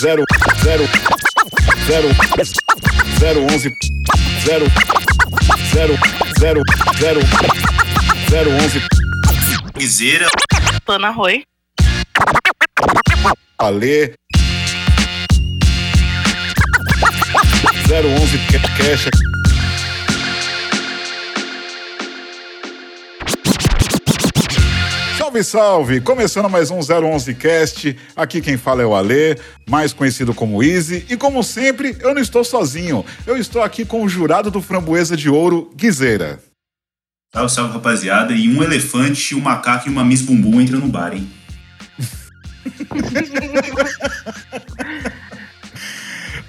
zero zero zero zero onze zero zero zero zero zero onze Guiseira. Pana Roy. Ale zero onze cash Salve, salve! Começando mais um 011 Cast. Aqui quem fala é o Alê, mais conhecido como Easy. E como sempre, eu não estou sozinho. Eu estou aqui com o jurado do Framboesa de Ouro, Guizeira. Salve, salve, rapaziada. E um elefante, um macaco e uma Miss Bumbum entram no bar, hein?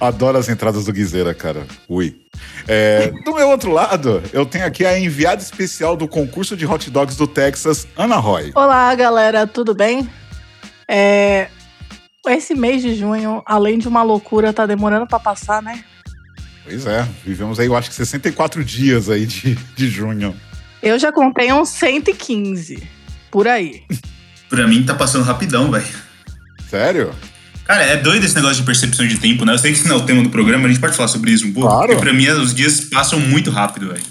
Adoro as entradas do Guizeira, cara. Ui. É, do meu outro lado, eu tenho aqui a enviada especial do concurso de hot dogs do Texas, Ana Roy. Olá, galera, tudo bem? É, Esse mês de junho, além de uma loucura, tá demorando pra passar, né? Pois é, vivemos aí, eu acho que 64 dias aí de, de junho. Eu já contei uns 115 por aí. Pra mim tá passando rapidão, velho. Sério? Cara, é doido esse negócio de percepção de tempo, né? Eu sei que isso não é o tema do programa, a gente pode falar sobre isso um pouco. Claro. Porque pra mim os dias passam muito rápido, velho.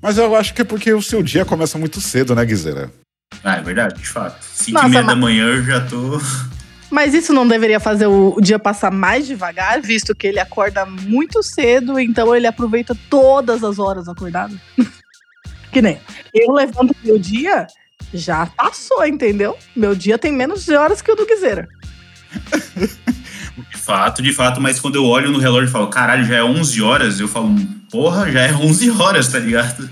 Mas eu acho que é porque o seu dia começa muito cedo, né, Guizeira? Ah, é verdade, de fato. 5 Nossa, e meia mas- da manhã eu já tô. Mas isso não deveria fazer o dia passar mais devagar, visto que ele acorda muito cedo, então ele aproveita todas as horas acordado? que nem eu levanto meu dia, já passou, entendeu? Meu dia tem menos de horas que o do Guizeira. De fato, de fato, mas quando eu olho no relógio e falo, caralho, já é 11 horas, eu falo, porra, já é 11 horas, tá ligado?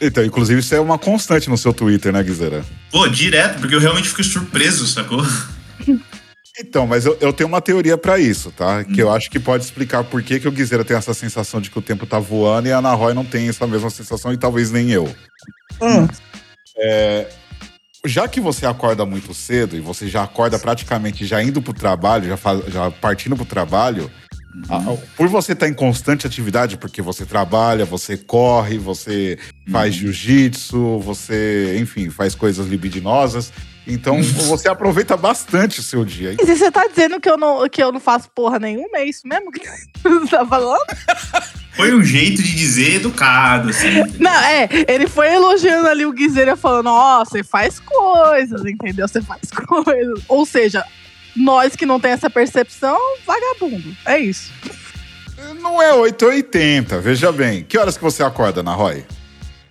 Então, inclusive, isso é uma constante no seu Twitter, né, Guizeira? Pô, direto, porque eu realmente fico surpreso, sacou? Então, mas eu, eu tenho uma teoria pra isso, tá? Que eu acho que pode explicar por que, que o Guizeira tem essa sensação de que o tempo tá voando e a Ana Roy não tem essa mesma sensação e talvez nem eu. Hum. Já que você acorda muito cedo e você já acorda praticamente já indo pro trabalho, já, faz, já partindo pro trabalho, a- por você estar em constante atividade, porque você trabalha, você corre, você faz jiu-jitsu, você, enfim, faz coisas libidinosas. Então você aproveita bastante o seu dia. Mas e você tá dizendo que eu não, que eu não faço porra nenhuma? É isso mesmo que você tá falando? Foi um jeito de dizer educado, assim. Não, é, ele foi elogiando ali o Guizeira falando, ó, você faz coisas, entendeu? Você faz coisas. Ou seja, nós que não tem essa percepção, vagabundo. É isso. Não é 880, veja bem. Que horas que você acorda, Ana Roy?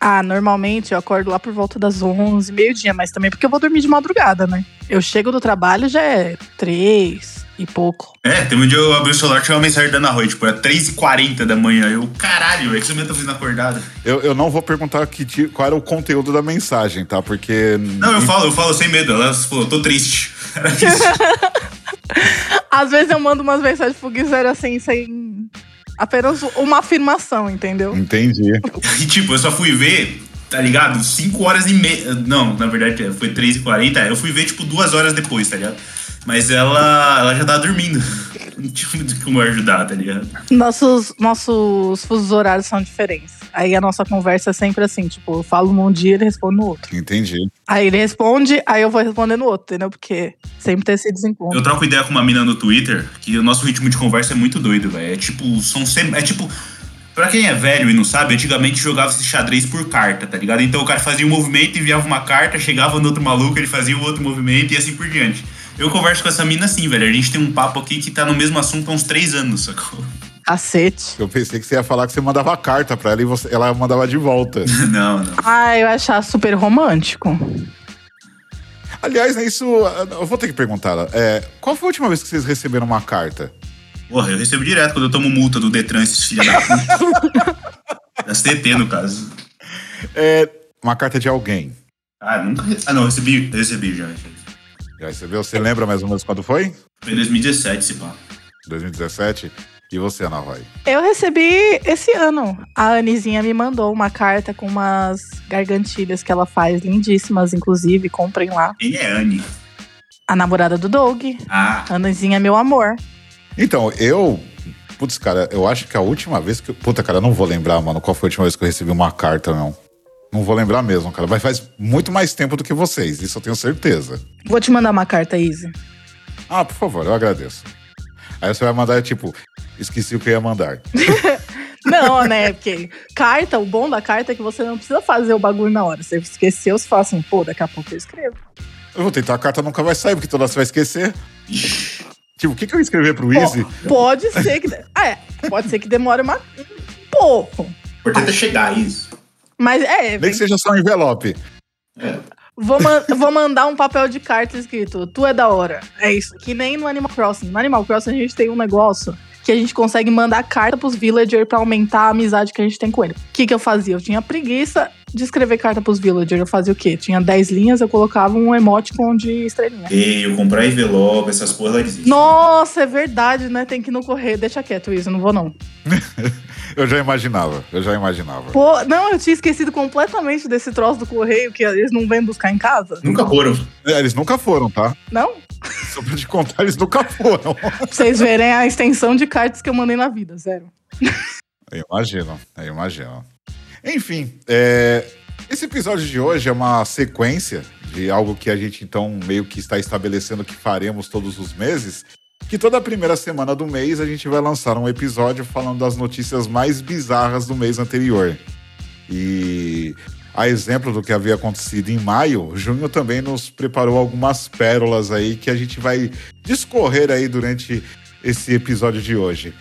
Ah, normalmente eu acordo lá por volta das 11, meio-dia, mas também porque eu vou dormir de madrugada, né? Eu chego do trabalho já é três e pouco. É, tem um dia eu abri o celular tinha uma mensagem da Ana Roy, tipo, era 3h40 da manhã. Eu, caralho, velho, que você tá fazendo acordado? Eu, eu não vou perguntar que ti- qual era o conteúdo da mensagem, tá? Porque. Não, eu falo, eu falo sem medo. Ela falou, tô triste. Era isso. Às vezes eu mando umas mensagens pro Guizeira assim, sem apenas uma afirmação, entendeu? Entendi. E tipo, eu só fui ver, tá ligado? 5 horas e meia. Não, na verdade foi 3h40. Eu fui ver, tipo, duas horas depois, tá ligado? Mas ela, ela já tava dormindo. Não tinha muito como eu ajudar, tá ligado? Nossos, nossos fusos horários são diferentes. Aí a nossa conversa é sempre assim, tipo, eu falo num dia, ele responde no outro. Entendi. Aí ele responde, aí eu vou responder no outro, entendeu? Porque sempre tem esse desencontro. Eu troco ideia com uma mina no Twitter que o nosso ritmo de conversa é muito doido, velho. É tipo, são sempre. É tipo. Pra quem é velho e não sabe, antigamente jogava esse xadrez por carta, tá ligado? Então o cara fazia um movimento, enviava uma carta, chegava no outro maluco, ele fazia o outro movimento e assim por diante. Eu converso com essa mina assim, velho. A gente tem um papo aqui que tá no mesmo assunto há uns três anos, sacou? Cacete. Eu pensei que você ia falar que você mandava carta pra ela e você- ela mandava de volta. Não, não. Ah, eu achar super romântico. Aliás, né, isso. Eu vou ter que perguntar. É, qual foi a última vez que vocês receberam uma carta? Porra, eu recebo direto quando eu tomo multa do Detran, esses filha da puta. TT, no caso. É, uma carta de alguém. Ah, nunca. Ah, não, eu recebi, eu recebi já. Já recebeu? Você lembra mais ou menos quando foi? Foi em 2017, esse pá. 2017? E você, Ana Roy? Eu recebi esse ano. A Anizinha me mandou uma carta com umas gargantilhas que ela faz, lindíssimas, inclusive. Comprem lá. Quem é Anne? A namorada do Doug. Ah, Anizinha meu amor. Então, eu. Putz, cara, eu acho que a última vez que. eu- Puta, cara, eu não vou lembrar, mano, qual foi a última vez que eu recebi uma carta, não. Não vou lembrar mesmo, cara. Mas faz muito mais tempo do que vocês, isso eu tenho certeza. Vou te mandar uma carta, Izzy. Ah, por favor, eu agradeço. Aí você vai mandar, tipo, esqueci o que eu ia mandar. Não, né? Porque carta, o bom da carta é que você não precisa fazer o bagulho na hora. Você esqueceu, você fala assim, pô, daqui a pouco eu escrevo. Eu vou tentar, a carta nunca vai sair, porque toda hora você vai esquecer. Tipo, o que, que eu ia escrever pro Easy? Pode ser que. Ah, é, pode ser que demore uma, um pouco. O importante é chegar, isso. Mas é. Nem que seja só um envelope. É. Vou, man- vou mandar um papel de carta escrito, tu é da hora. É isso. Que nem no Animal Crossing. No Animal Crossing a gente tem um negócio que a gente consegue mandar carta pros villagers pra aumentar a amizade que a gente tem com ele. O que, que eu fazia? Eu tinha preguiça de escrever carta pros villagers. Eu fazia o quê? Tinha 10 linhas, eu colocava um emoticon de estrelinha. E-mail, comprar envelope, essas porra, ela existe. Nossa, é verdade, né? Tem que ir no correio. Deixa quieto isso, eu não vou não. Eu já imaginava, eu já imaginava. Pô, não, eu tinha esquecido completamente desse troço do correio que eles não vêm buscar em casa. Nunca foram. É, Eles nunca foram, tá? Não? Só pra te contar, eles nunca foram. Pra vocês verem a extensão de cartas que eu mandei na vida, zero. Eu imagino, eu imagino. Enfim, é, esse episódio de hoje é uma sequência de algo que a gente então meio que está estabelecendo que faremos todos os meses. Que toda primeira semana do mês a gente vai lançar um episódio falando das notícias mais bizarras do mês anterior. E a exemplo do que havia acontecido em maio, junho também nos preparou algumas pérolas aí que a gente vai discorrer aí durante esse episódio de hoje.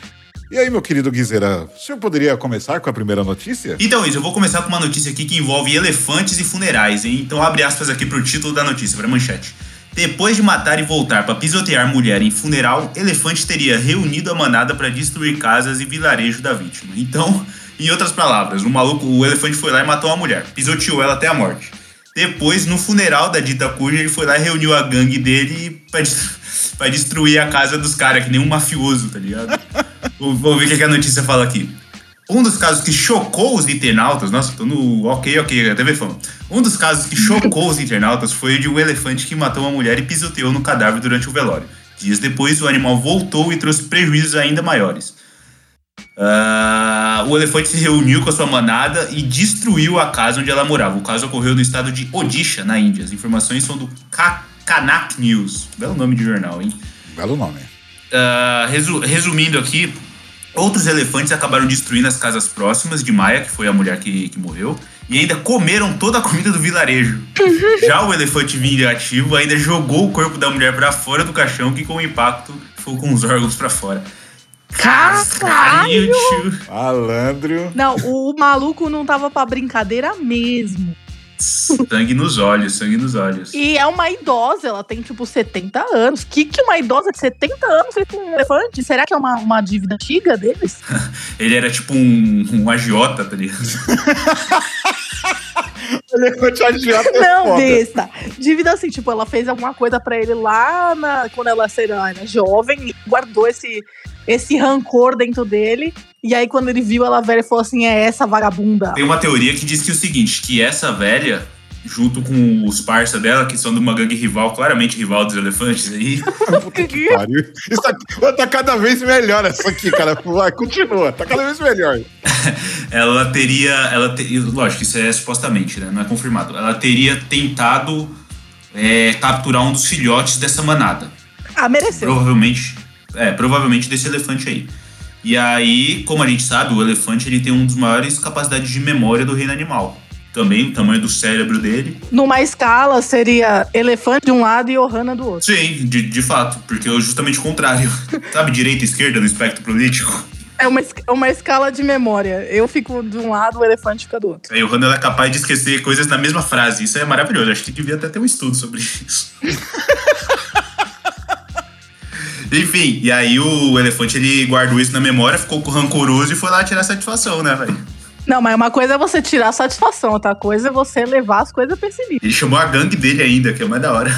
E aí, meu querido Guizeira, o senhor poderia começar com a primeira notícia? Então, Isa, eu vou começar com uma notícia aqui que envolve elefantes e funerais, hein? Então abre aspas aqui pro título da notícia, pra manchete. Depois de matar e voltar para pisotear mulher em funeral, elefante teria reunido a manada para destruir casas e vilarejo da vítima. Então, em outras palavras, o maluco, o elefante foi lá e matou a mulher, pisoteou ela até a morte. Depois, no funeral da dita cuja, ele foi lá e reuniu a gangue dele pra, pra destruir a casa dos caras, que nem um mafioso, tá ligado? Vou- ver o que que a notícia fala aqui. Um dos casos que chocou os internautas, nossa, tô no ok, ok, a TV Fama. Um dos casos que chocou os internautas foi o de um elefante que matou uma mulher e pisoteou no cadáver durante o velório. Dias depois, o animal voltou e trouxe prejuízos ainda maiores. Ah, o elefante se reuniu com a sua manada e destruiu a casa onde ela morava. O caso ocorreu no estado de Odisha, na Índia. As informações são do Ka- Kanak News. Belo nome de jornal, hein? Belo nome. Ah, resu- resumindo aqui, outros elefantes acabaram destruindo as casas próximas de Maia, que foi a mulher que, que morreu, e ainda comeram toda a comida do vilarejo. Já o elefante vingativo ainda jogou o corpo da mulher pra fora do caixão, que com o impacto ficou com os órgãos pra fora. Caralho! tio. Malandro. Não, o maluco não tava pra brincadeira mesmo. Sangue nos olhos, sangue nos olhos. E é uma idosa, ela tem tipo 70 anos. Que que uma idosa de 70 anos fez com um elefante? Será que é uma, uma dívida antiga deles? Ele era tipo um, um agiota, tá ligado? Não, besta. Dívida assim, tipo, ela fez alguma coisa pra ele lá na, quando ela era, era jovem e guardou esse, esse rancor dentro dele. E aí, quando ele viu ela velha, ele falou assim: é essa vagabunda. Tem uma teoria que diz que é o seguinte, que essa velha, junto com os parça dela, que são de uma gangue rival, claramente rival dos elefantes aí, Puta que pariu. Isso aqui, tá cada vez melhor essa aqui, cara. Vai, continua. Tá cada vez melhor. ela teria. Ela te- lógico, isso é supostamente, né? Não é confirmado. Ela teria tentado é, capturar um dos filhotes dessa manada. Ah, mereceu. Provavelmente. É, provavelmente desse elefante aí. E aí, como a gente sabe, o elefante ele tem um dos maiores capacidades de memória do reino animal. Também o tamanho do cérebro dele. Numa escala, seria elefante de um lado e Ohana do outro. Sim, de, de fato, porque é justamente o contrário. Sabe, direita e esquerda no espectro político? É uma, es- uma escala de memória. Eu fico de um lado, o elefante fica do outro. Aí o Randall é capaz de esquecer coisas na mesma frase. Isso é maravilhoso. Acho que devia até ter um estudo sobre isso. Enfim, e aí o elefante ele guardou isso na memória, ficou rancoroso e foi lá tirar satisfação, né, velho? Não, mas uma coisa é você tirar a satisfação, outra coisa é você levar as coisas pra esse nível. Ele chamou a gangue dele ainda, que é mais da hora.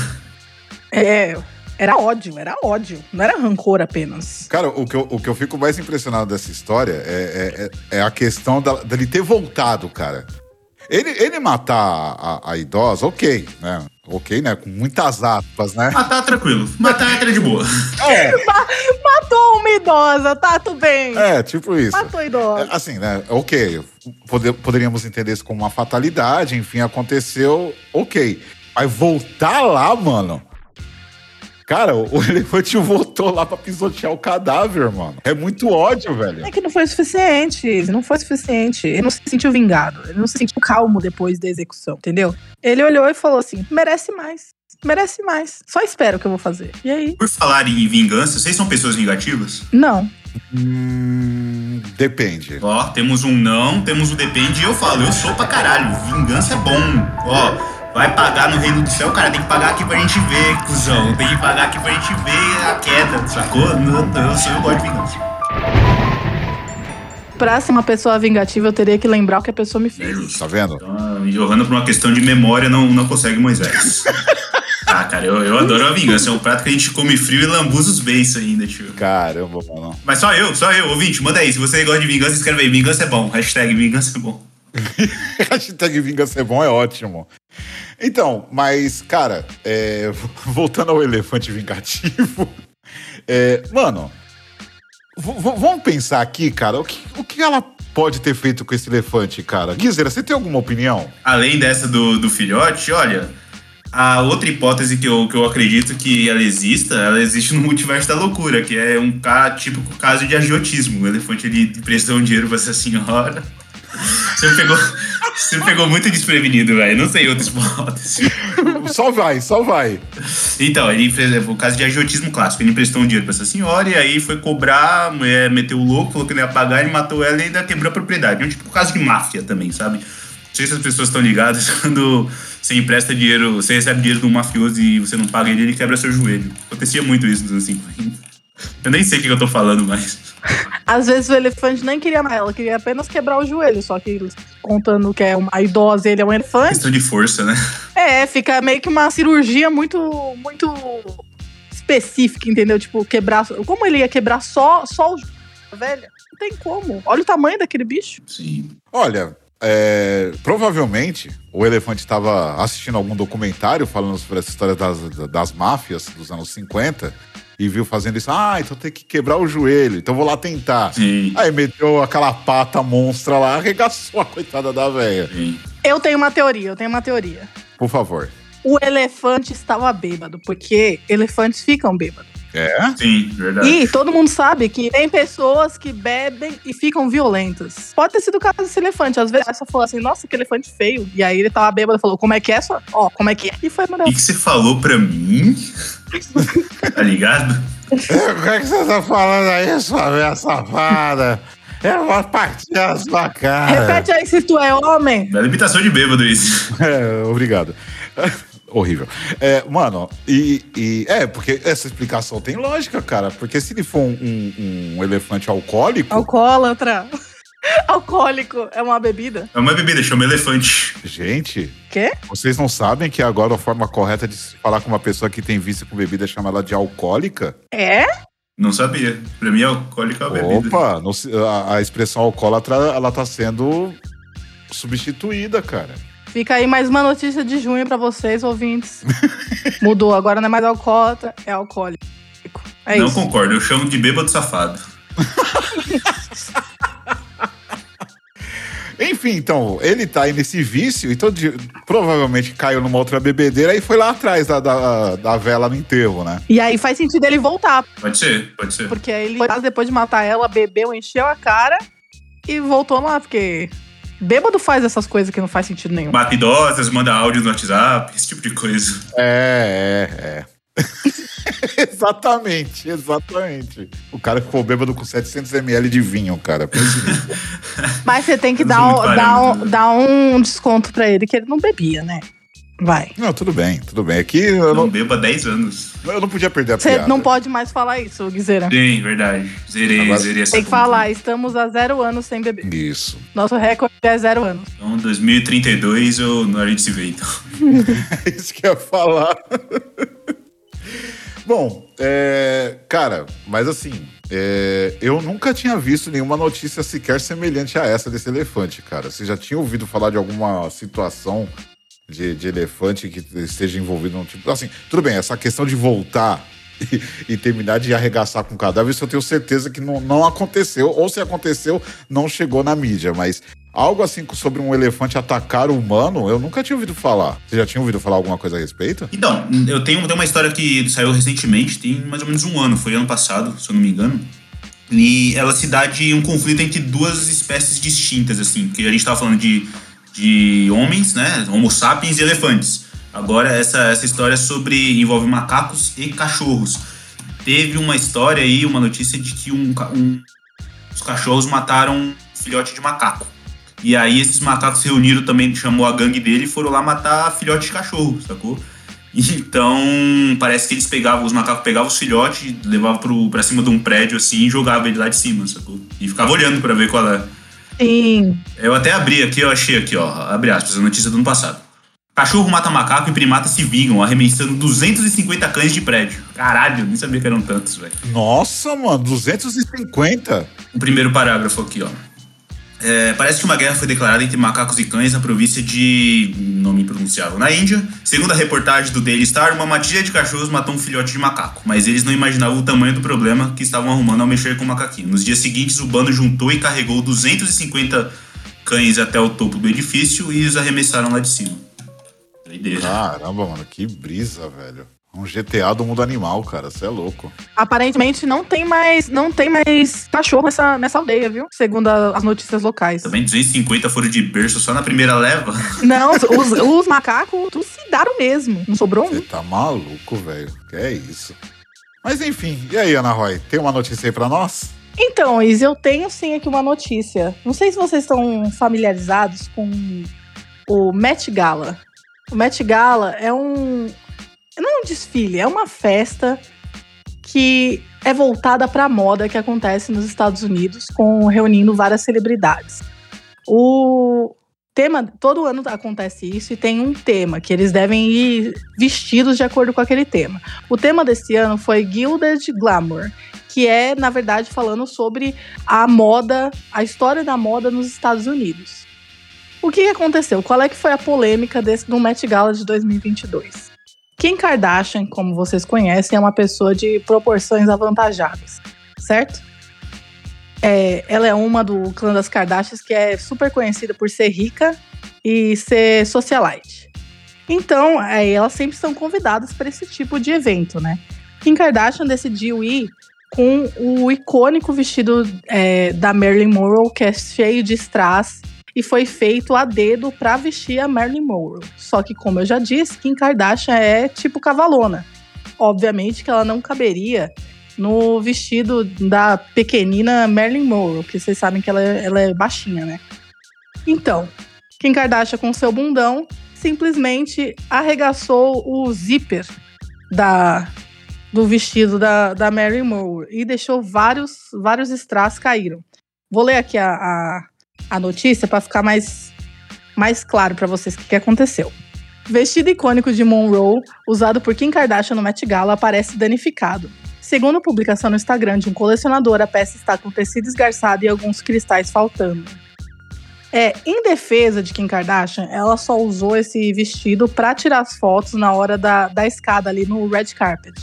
É, era ódio, era ódio. Não era rancor apenas. Cara, o que, eu, o que eu fico mais impressionado dessa história é, é, é- é a questão da- dele ter voltado, cara. Ele, ele matar a, a idosa, ok, né? Ok, né? Com muitas aspas, né? Matar tranquilo. Matar era de boa. É, Matou uma idosa, tá tudo bem. é tipo isso. Matou a idosa. É, Assim, né? Ok. Pode- poderíamos entender isso como uma fatalidade, enfim, aconteceu, ok. Mas voltar lá, mano. Cara, o elefante voltou lá pra pisotear o cadáver, mano. É muito ódio, velho. É que não foi o suficiente. Não foi suficiente. Ele não se sentiu vingado. Ele não se sentiu calmo depois da execução, entendeu? Ele olhou e falou assim: merece mais. Merece mais. Só espero que eu vou fazer. E aí? Por falar em vingança, vocês são pessoas vingativas? Não. Hum, depende. Ó, temos um não, temos um depende e eu falo, eu sou pra caralho. Vingança é bom. Ó. Vai pagar no reino do céu, cara, tem que pagar aqui pra gente ver, cuzão. Tem que pagar aqui pra gente ver a queda, sacou? Não, não, eu, sou, eu gosto de vingança. Pra ser uma pessoa vingativa, eu teria que lembrar o que a pessoa me fez. Tá vendo? Então, Johanna, por uma questão de memória, não, não consegue Moisés. ah, cara, eu, eu adoro a vingança. É um prato que a gente come frio e lambuza os beiços ainda, tio. Caramba, mano. Mas só eu, só eu, ouvinte, manda aí. Se você gosta de vingança, escreve aí. Vingança é bom. Hashtag vingança é bom. Hashtag vingança é bom é ótimo. Então, mas, cara, é, voltando ao elefante vingativo. É, mano, vamos pensar aqui, cara, o que, o que ela pode ter feito com esse elefante, cara? Guizera, você tem alguma opinião? Além dessa do, do filhote, olha, a outra hipótese que eu, que eu acredito que ela exista, ela existe no multiverso da loucura, que é um típico caso de agiotismo. O elefante ele emprestou um dinheiro pra essa senhora. Você pegou, você pegou muito desprevenido, velho. Não sei outras hipóteses. Só vai, só vai. Então, ele fez o caso de agiotismo clássico. Ele emprestou um dinheiro pra essa senhora e aí foi cobrar, a mulher meteu o louco, falou que não ia pagar, ele matou ela e ainda quebrou a propriedade. É um tipo caso de máfia também, sabe? Não sei se as pessoas estão ligadas quando você empresta dinheiro, você recebe dinheiro de um mafioso e você não paga ele, ele quebra seu joelho. Acontecia muito isso nos anos 50. Eu nem sei o que eu tô falando mais. Às vezes o elefante nem queria mais, ela queria apenas quebrar o joelho, só que contando que é uma idosa ele é um elefante. Questão de força, né? É, fica meio que uma cirurgia muito, muito específica, entendeu? Tipo, quebrar. Como ele ia quebrar só, só o velha? Não tem como. Olha o tamanho daquele bicho. Sim. Olha, é, provavelmente o elefante estava assistindo algum documentário falando sobre essa história das, das máfias dos anos 50 e viu fazendo isso. Ah, então tem que quebrar o joelho, então vou lá tentar. Sim. Aí meteu aquela pata monstra lá, arregaçou a coitada da velha. Eu tenho uma teoria, eu tenho uma teoria. Por favor. O elefante estava bêbado, porque elefantes ficam bêbados. É? Sim, verdade. E todo mundo sabe que tem pessoas que bebem e ficam violentas. Pode ter sido o caso desse elefante. Às vezes essa falou assim, nossa, que elefante feio. E aí ele tava bêbado e falou, como é que é? Só? Ó, como é que é? E foi mandar. O que, que você falou pra mim? tá ligado? O que, é que você tá falando aí, sua velha safada? Eu vou partir a sua cara. Repete aí se tu é homem. É limitação de bêbado isso. É, obrigado. Horrível. É, mano, e, e, É, porque essa explicação tem lógica, cara. Porque se ele for um, um, um elefante alcoólico. Alcoólatra. Alcoólico é uma bebida? É uma bebida, chama elefante. Gente. Quê? Vocês não sabem que agora a forma correta de se falar com uma pessoa que tem vício com bebida é chamar ela de alcoólica? É? Não sabia. Pra mim, alcoólico é uma bebida. Opa, no, a, a expressão alcoólatra, ela tá sendo substituída, cara. Fica aí mais uma notícia de junho para vocês, ouvintes. Mudou, agora não é mais alcoólatra, é alcoólico. É não isso. concordo, eu chamo de bêbado safado. Enfim, então, ele tá aí nesse vício, então de, provavelmente caiu numa outra bebedeira e foi lá atrás da, da, da, vela no enterro, né? E aí faz sentido ele voltar. Pode ser, pode ser. Porque aí ele, depois de matar ela, bebeu, encheu a cara e voltou lá, porque Bêbado faz essas coisas que não faz sentido nenhum. Mata idosas, manda áudio no WhatsApp, esse tipo de coisa. É, é, é. exatamente, exatamente. O cara ficou bêbado com 700ml de vinho, cara. Mas você tem que dar, um, dar, um, dar um desconto pra ele, que ele não bebia, né? Vai. Não, tudo bem, tudo bem. Aqui eu não, não bebo há 10 anos. Eu não podia perder a Você piada. não pode mais falar isso, Guizeira. Sim, verdade. Zerei, Agora- zerei essa Tem que falar, estamos a zero anos sem beber. Isso. Nosso recorde é zero anos. Então, 2032, eu, na hora de se ver, então. É isso que eu ia falar. Bom, é, cara, mas assim, é, eu nunca tinha visto nenhuma notícia sequer semelhante a essa desse elefante, cara. Você já tinha ouvido falar de alguma situação de, de elefante que esteja envolvido num tipo. Assim, tudo bem, essa questão de voltar e, e, terminar de arregaçar com o cadáver, isso eu tenho certeza que não, não aconteceu. Ou se aconteceu, não chegou na mídia. Mas algo assim sobre um elefante atacar o humano, eu nunca tinha ouvido falar. Você já tinha ouvido falar alguma coisa a respeito? Então, eu tenho, tenho uma história que saiu recentemente, tem mais ou menos um ano, foi ano passado, se eu não me engano. E ela se dá de um conflito entre duas espécies distintas, assim, porque a gente tava falando de, de homens, né? Homo sapiens e elefantes. Agora, essa, essa história sobre envolve macacos e cachorros. Teve uma história aí, uma notícia de que um, um, os cachorros mataram um filhote de macaco. E aí esses macacos se reuniram também, chamou a gangue dele e foram lá matar filhote de cachorro, sacou? Então, parece que eles pegavam, os macacos pegavam os filhotes, levavam pro, pra cima de um prédio assim e jogavam ele lá de cima, sacou? E ficava olhando para ver qual é. Sim. Eu até abri aqui, eu achei aqui, ó, abre aspas, a notícia do ano passado. Cachorro mata macaco e primatas se vingam, arremessando 250 cães de prédio. Caralho, nem sabia que eram tantos, velho. Nossa, mano, 250? O primeiro parágrafo aqui, ó. É, parece que uma guerra foi declarada entre macacos e cães na província de. nome impronunciável, na Índia. Segundo a reportagem do Daily Star, uma matilha de cachorros matou um filhote de macaco, mas eles não imaginavam o tamanho do problema que estavam arrumando ao mexer com o macaquinho. Nos dias seguintes, o bando juntou e carregou 250 cães até o topo do edifício e os arremessaram lá de cima. Caramba, mano, que brisa, velho. Um GTA do mundo animal, cara. Você é louco. Aparentemente não tem mais, não tem mais cachorro nessa, nessa aldeia, viu? Segundo a, as notícias locais. Também 250 foram de berço só na primeira leva. Não, os, os macacos trucidaram mesmo. Não sobrou um. Você tá maluco, velho. Que é isso. Mas enfim, e aí, Ana Roy? Tem uma notícia aí pra nós? Então, Is, eu tenho sim aqui uma notícia. Não sei se vocês estão familiarizados com o Met Gala. O Met Gala é um, um desfile, é uma festa que é voltada para a moda que acontece nos Estados Unidos, com reunindo várias celebridades. O tema, todo ano acontece isso e tem um tema que eles devem ir vestidos de acordo com aquele tema. O tema desse ano foi Gilded Glamour, que é, na verdade, falando sobre a moda, a história da moda nos Estados Unidos. O que aconteceu? Qual é que foi a polêmica desse do Met Gala de 2022? Kim Kardashian, como vocês conhecem, é uma pessoa de proporções avantajadas, certo? É, ela é uma do clã das Kardashians que é super conhecida por ser rica e ser socialite. Então, é, elas sempre são convidadas para esse tipo de evento, né? Kim Kardashian decidiu ir com o icônico vestido é, da Marilyn Monroe, que é cheio de strass e foi feito a dedo para vestir a Marilyn Monroe. Só que, como eu já disse, Kim Kardashian é tipo cavalona. Obviamente que ela não caberia no vestido da pequenina Marilyn Monroe, porque vocês sabem que ela é, ela é baixinha, né? Então, Kim Kardashian com seu bundão simplesmente arregaçou o zíper da, do vestido da, da Marilyn Monroe e deixou vários, vários strass caíram. Vou ler aqui a, a, a notícia para ficar mais, mais claro para vocês o que, aconteceu. Vestido icônico de Monroe, usado por Kim Kardashian no Met Gala, aparece danificado. Segundo publicação no Instagram de um colecionador, a peça está com tecido esgarçado e alguns cristais faltando. É, em defesa de Kim Kardashian, ela só usou esse vestido para tirar as fotos na hora da, da escada ali no red carpet.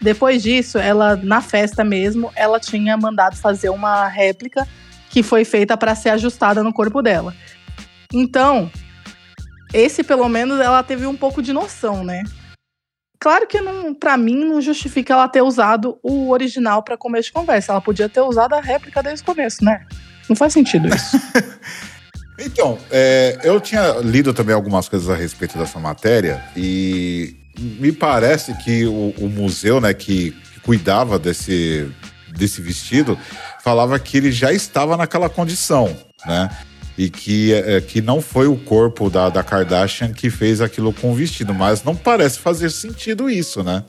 Depois disso, ela na festa mesmo, ela tinha mandado fazer uma réplica que foi feita para ser ajustada no corpo dela. Então, esse pelo menos ela teve um pouco de noção, né? Claro que não, para mim não justifica ela ter usado o original para começo de conversa. Ela podia ter usado a réplica desde o começo, né? Não faz sentido isso. então, é, eu tinha lido também algumas coisas a respeito dessa matéria e me parece que o, o museu, né, que, que cuidava desse, desse vestido, falava que ele já estava naquela condição, né? E que, é, que não foi o corpo da, da Kardashian que fez aquilo com o vestido, mas não parece fazer sentido isso, né?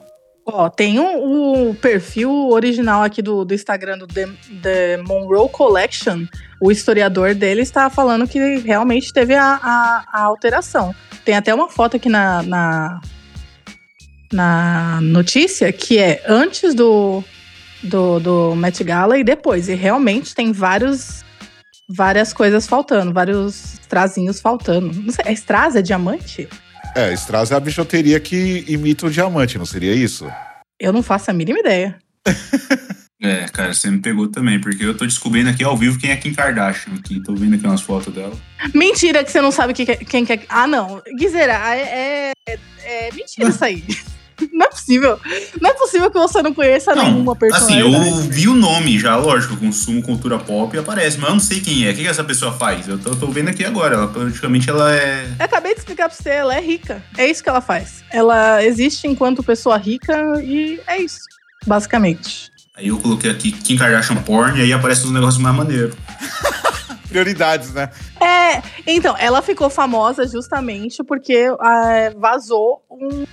Ó, tem o um, um perfil original aqui do, do Instagram do The, The, Monroe Collection. O historiador dele está falando que realmente teve a, a, a alteração. Tem até uma foto aqui na, na, na notícia que é antes do, do, do Met Gala e depois. E realmente tem vários várias coisas faltando, vários strazinhos faltando. Não sei, é strass é diamante? É, strass é a bijuteria que imita o diamante, não seria isso? Eu não faço a mínima ideia. É, cara, você me pegou também, porque eu tô descobrindo aqui ao vivo quem é Kim Kardashian. Aqui, tô vendo aqui umas fotos dela. Mentira que você não sabe que que- quem que é. Ah, não. Guizera, é, é, é mentira isso aí. Não é possível. Não é possível que você não conheça nenhuma assim, personalidade. eu vi o nome já, lógico, consumo cultura pop e aparece, mas eu não sei quem é. O que, que essa pessoa faz? Eu tô, tô vendo aqui agora. Ela praticamente ela é. Eu acabei de explicar pra você, ela é rica. É isso que ela faz. Ela existe enquanto pessoa rica e é isso, basicamente. Aí eu coloquei aqui Kim Kardashian Porn e aí aparece uns negócios mais maneiros. Prioridades, né? É, então, ela ficou famosa justamente porque ah, vazou um-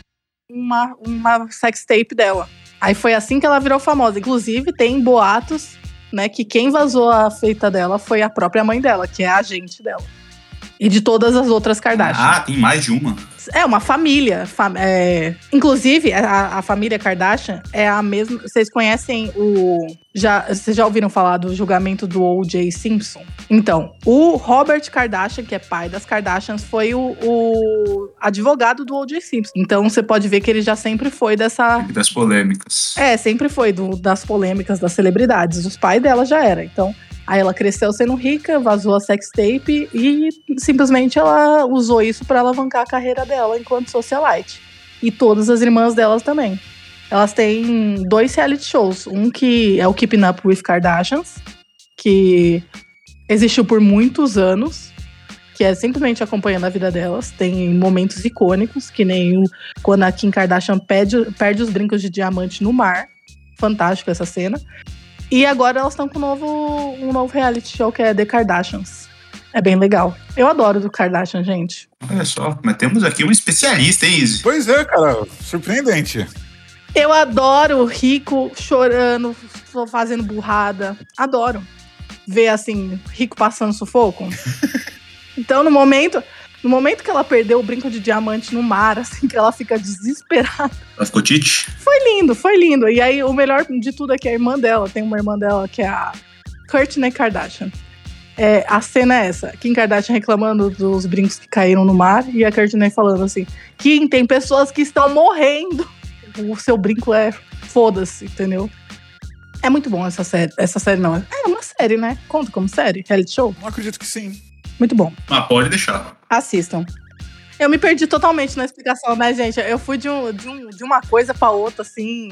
uma, uma sextape dela. Aí foi assim que ela virou famosa. Inclusive, tem boatos, né, que quem vazou a feita dela foi a própria mãe dela, que é a agente dela. E de todas as outras Kardashian. Ah, tem mais de uma. É uma família. fa- é, Inclusive, a, a família Kardashian é a mesma. Vocês conhecem o. Já, vocês já ouviram falar do julgamento do O.J. Simpson? Então, o Robert Kardashian, que é pai das Kardashians, foi o, o advogado do O.J. Simpson. Então, você pode ver que ele já sempre foi dessa. Das polêmicas. É, sempre foi do- das polêmicas das celebridades. Os pais dela já era. Então, aí ela cresceu sendo rica, vazou a sextape e simplesmente ela usou isso pra alavancar a carreira dela enquanto socialite. E todas as irmãs delas também. Elas têm dois reality shows. Um que é o Keeping Up with Kardashians, que existiu por muitos anos, que é simplesmente acompanhando a vida delas. Tem momentos icônicos, que nem quando a Kim Kardashian perde, perde os brincos de diamante no mar. Fantástico essa cena. E agora elas estão com um novo, um novo reality show que é The Kardashians. É bem legal. Eu adoro do Kardashian, gente. Olha só, mas temos aqui um especialista, hein, Izzy? Pois é, cara. Surpreendente. Eu adoro rico chorando, fazendo burrada. Adoro. Ver assim, rico passando sufoco. então, no momento, no momento que ela perdeu o brinco de diamante no mar, assim, que ela fica desesperada. Ela ficou Tite? Foi lindo, foi lindo. E aí, o melhor de tudo é que a irmã dela, tem uma irmã dela que é a Kourtney Kardashian. É, a cena é essa: Kim Kardashian reclamando dos brincos que caíram no mar e a Kourtney falando assim: Kim, tem pessoas que estão morrendo. O seu brinco é foda-se, entendeu? É muito bom essa série. Essa série não. É uma série, né? Conta como série? Reality show? Não acredito que sim. Muito bom. Mas pode deixar. Assistam. Eu me perdi totalmente na explicação, né, gente? Eu fui de, um, de, um, de uma coisa pra outra, assim,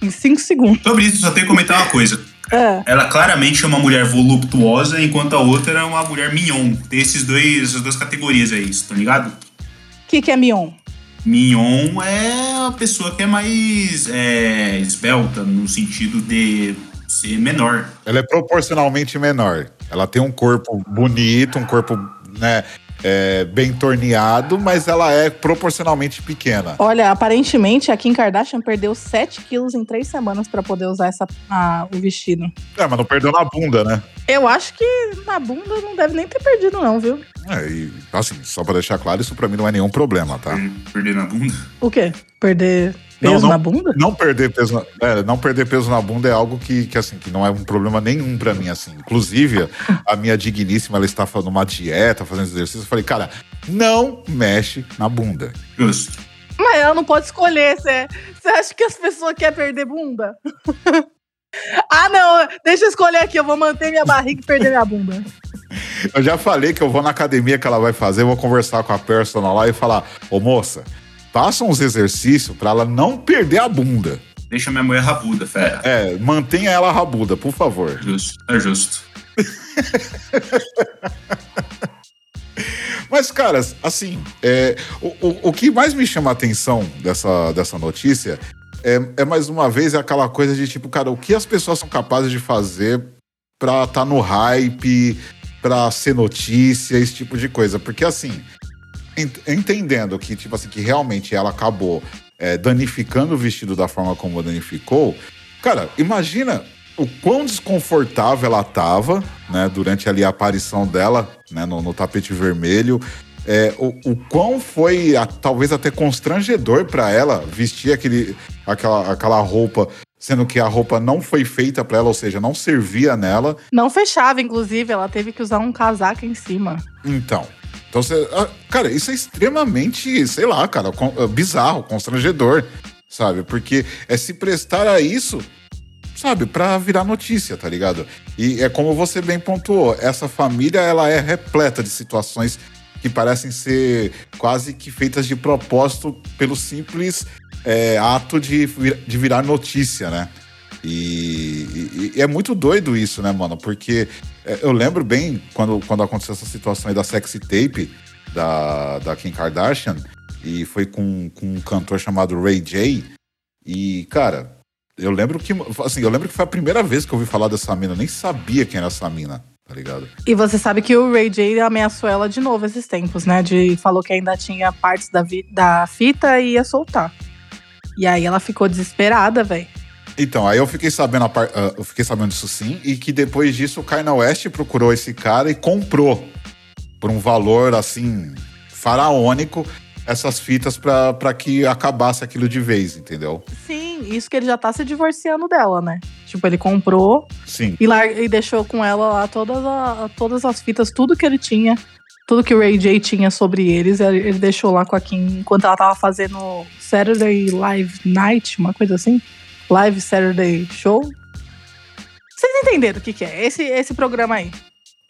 em cinco segundos. Sobre isso, só tenho que comentar uma coisa. É. Ela claramente é uma mulher voluptuosa, enquanto a outra é uma mulher mignon. Tem esses dois, essas duas categorias aí, tá ligado? O que, que é Mion? Mignon é a pessoa que é mais é, esbelta, no sentido de ser menor. Ela é proporcionalmente menor. Ela tem um corpo bonito, um corpo, né, é, bem torneado, mas ela é proporcionalmente pequena. Olha, aparentemente a Kim Kardashian perdeu 7 quilos em 3 semanas pra poder usar essa, ah, o vestido. É, mas não perdeu na bunda, né? Eu acho que na bunda não deve nem ter perdido, não, viu? É, e assim, só pra deixar claro, isso pra mim não é nenhum problema, tá? Per- Perder na bunda. O quê? Perder peso Não, não. na bunda? Não perder peso, na, é, não perder peso na bunda é algo que, que assim que não é um problema nenhum pra mim assim. Inclusive a minha digníssima ela está fazendo uma dieta, fazendo exercício. Eu falei, cara, não mexe na bunda. Justo. Mas ela não pode escolher. Você você acha que as pessoas querem perder bunda? ah, não. Deixa eu escolher aqui. Eu vou manter minha barriga e perder minha bunda. Eu já falei que eu vou na academia que ela vai fazer, eu vou conversar com a personal lá e falar, ô moça, faça uns exercícios pra ela não perder a bunda. Deixa minha mulher rabuda, fera. É, mantenha ela rabuda, por favor. Justo. É justo. Mas, caras, assim, é, o, o, o que mais me chama a atenção dessa, dessa notícia é, é, mais uma vez, aquela coisa de tipo, cara, o que as pessoas são capazes de fazer pra estar no hype, pra ser notícia, esse tipo de coisa. Porque, assim, ent- entendendo que, tipo assim, que realmente ela acabou é, danificando o vestido da forma como danificou, cara, imagina o quão desconfortável ela tava, né, durante ali a aparição dela, né, no, no tapete vermelho. É, o, o quão foi a- talvez até constrangedor pra ela vestir aquele, aquela, aquela roupa, sendo que a roupa não foi feita pra ela, ou seja, não servia nela. Não fechava, inclusive. Ela teve que usar um casaco em cima. Então. Então, você, ah, cara, isso é extremamente, sei lá, cara, ah, bizarro, constrangedor. sabe? Porque é se prestar a isso, sabe, para virar notícia, tá ligado? E é como você bem pontuou, essa família ela é repleta de situações que parecem ser quase que feitas de propósito pelo simples é, ato de, de virar notícia, né? E, e, e, é muito doido isso, né, mano? Porque é, eu lembro bem quando, quando aconteceu essa situação aí da sexy tape da, da Kim Kardashian, e foi com, com um cantor chamado Ray J. E, cara, eu lembro que. Assim, eu lembro que foi a primeira vez que eu ouvi falar dessa mina. Eu nem sabia quem era essa mina, tá ligado? E você sabe que o Ray J ameaçou ela de novo esses tempos, né? De falou que ainda tinha partes da, da fita e ia soltar. E aí ela ficou desesperada, velho. Então, aí eu fiquei sabendo, par... uh, eu fiquei sabendo disso sim, e que depois disso o Kanye West procurou esse cara e comprou por um valor assim faraônico essas fitas para que acabasse aquilo de vez, entendeu? Sim, isso que ele já tá se divorciando dela, né? Tipo, ele comprou Sim. E, lar e deixou com ela lá todas, a, todas as fitas, tudo que ele tinha, tudo que o Ray J tinha sobre eles, ele deixou lá com a Kim enquanto ela tava fazendo Saturday Live Night, uma coisa assim. Live Saturday Show. Vocês entenderam o que, que é? Esse, esse programa aí.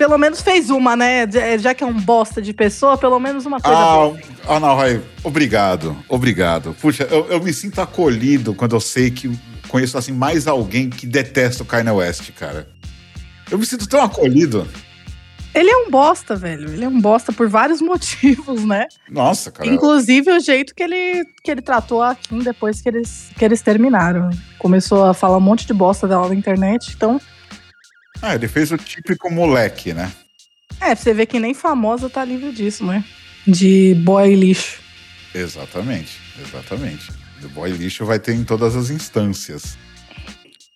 Pelo menos fez uma, né? Já que é um bosta de pessoa, pelo menos uma coisa. Ah, boa. ah não, Rai, obrigado, obrigado. Puxa, eu, eu, me sinto acolhido quando eu sei que conheço assim mais alguém que detesta o Kanye West, cara. Eu me sinto tão acolhido. Ele é um bosta, velho. Ele é um bosta por vários motivos, né? Nossa, cara. Inclusive o jeito que ele, que ele tratou a Kim depois que eles, que eles terminaram. Começou a falar um monte de bosta dela na internet, então. Ah, ele fez o típico moleque, né? É, você vê que nem famosa tá livre disso, né? De boy lixo. Exatamente, exatamente. O boy lixo vai ter em todas as instâncias.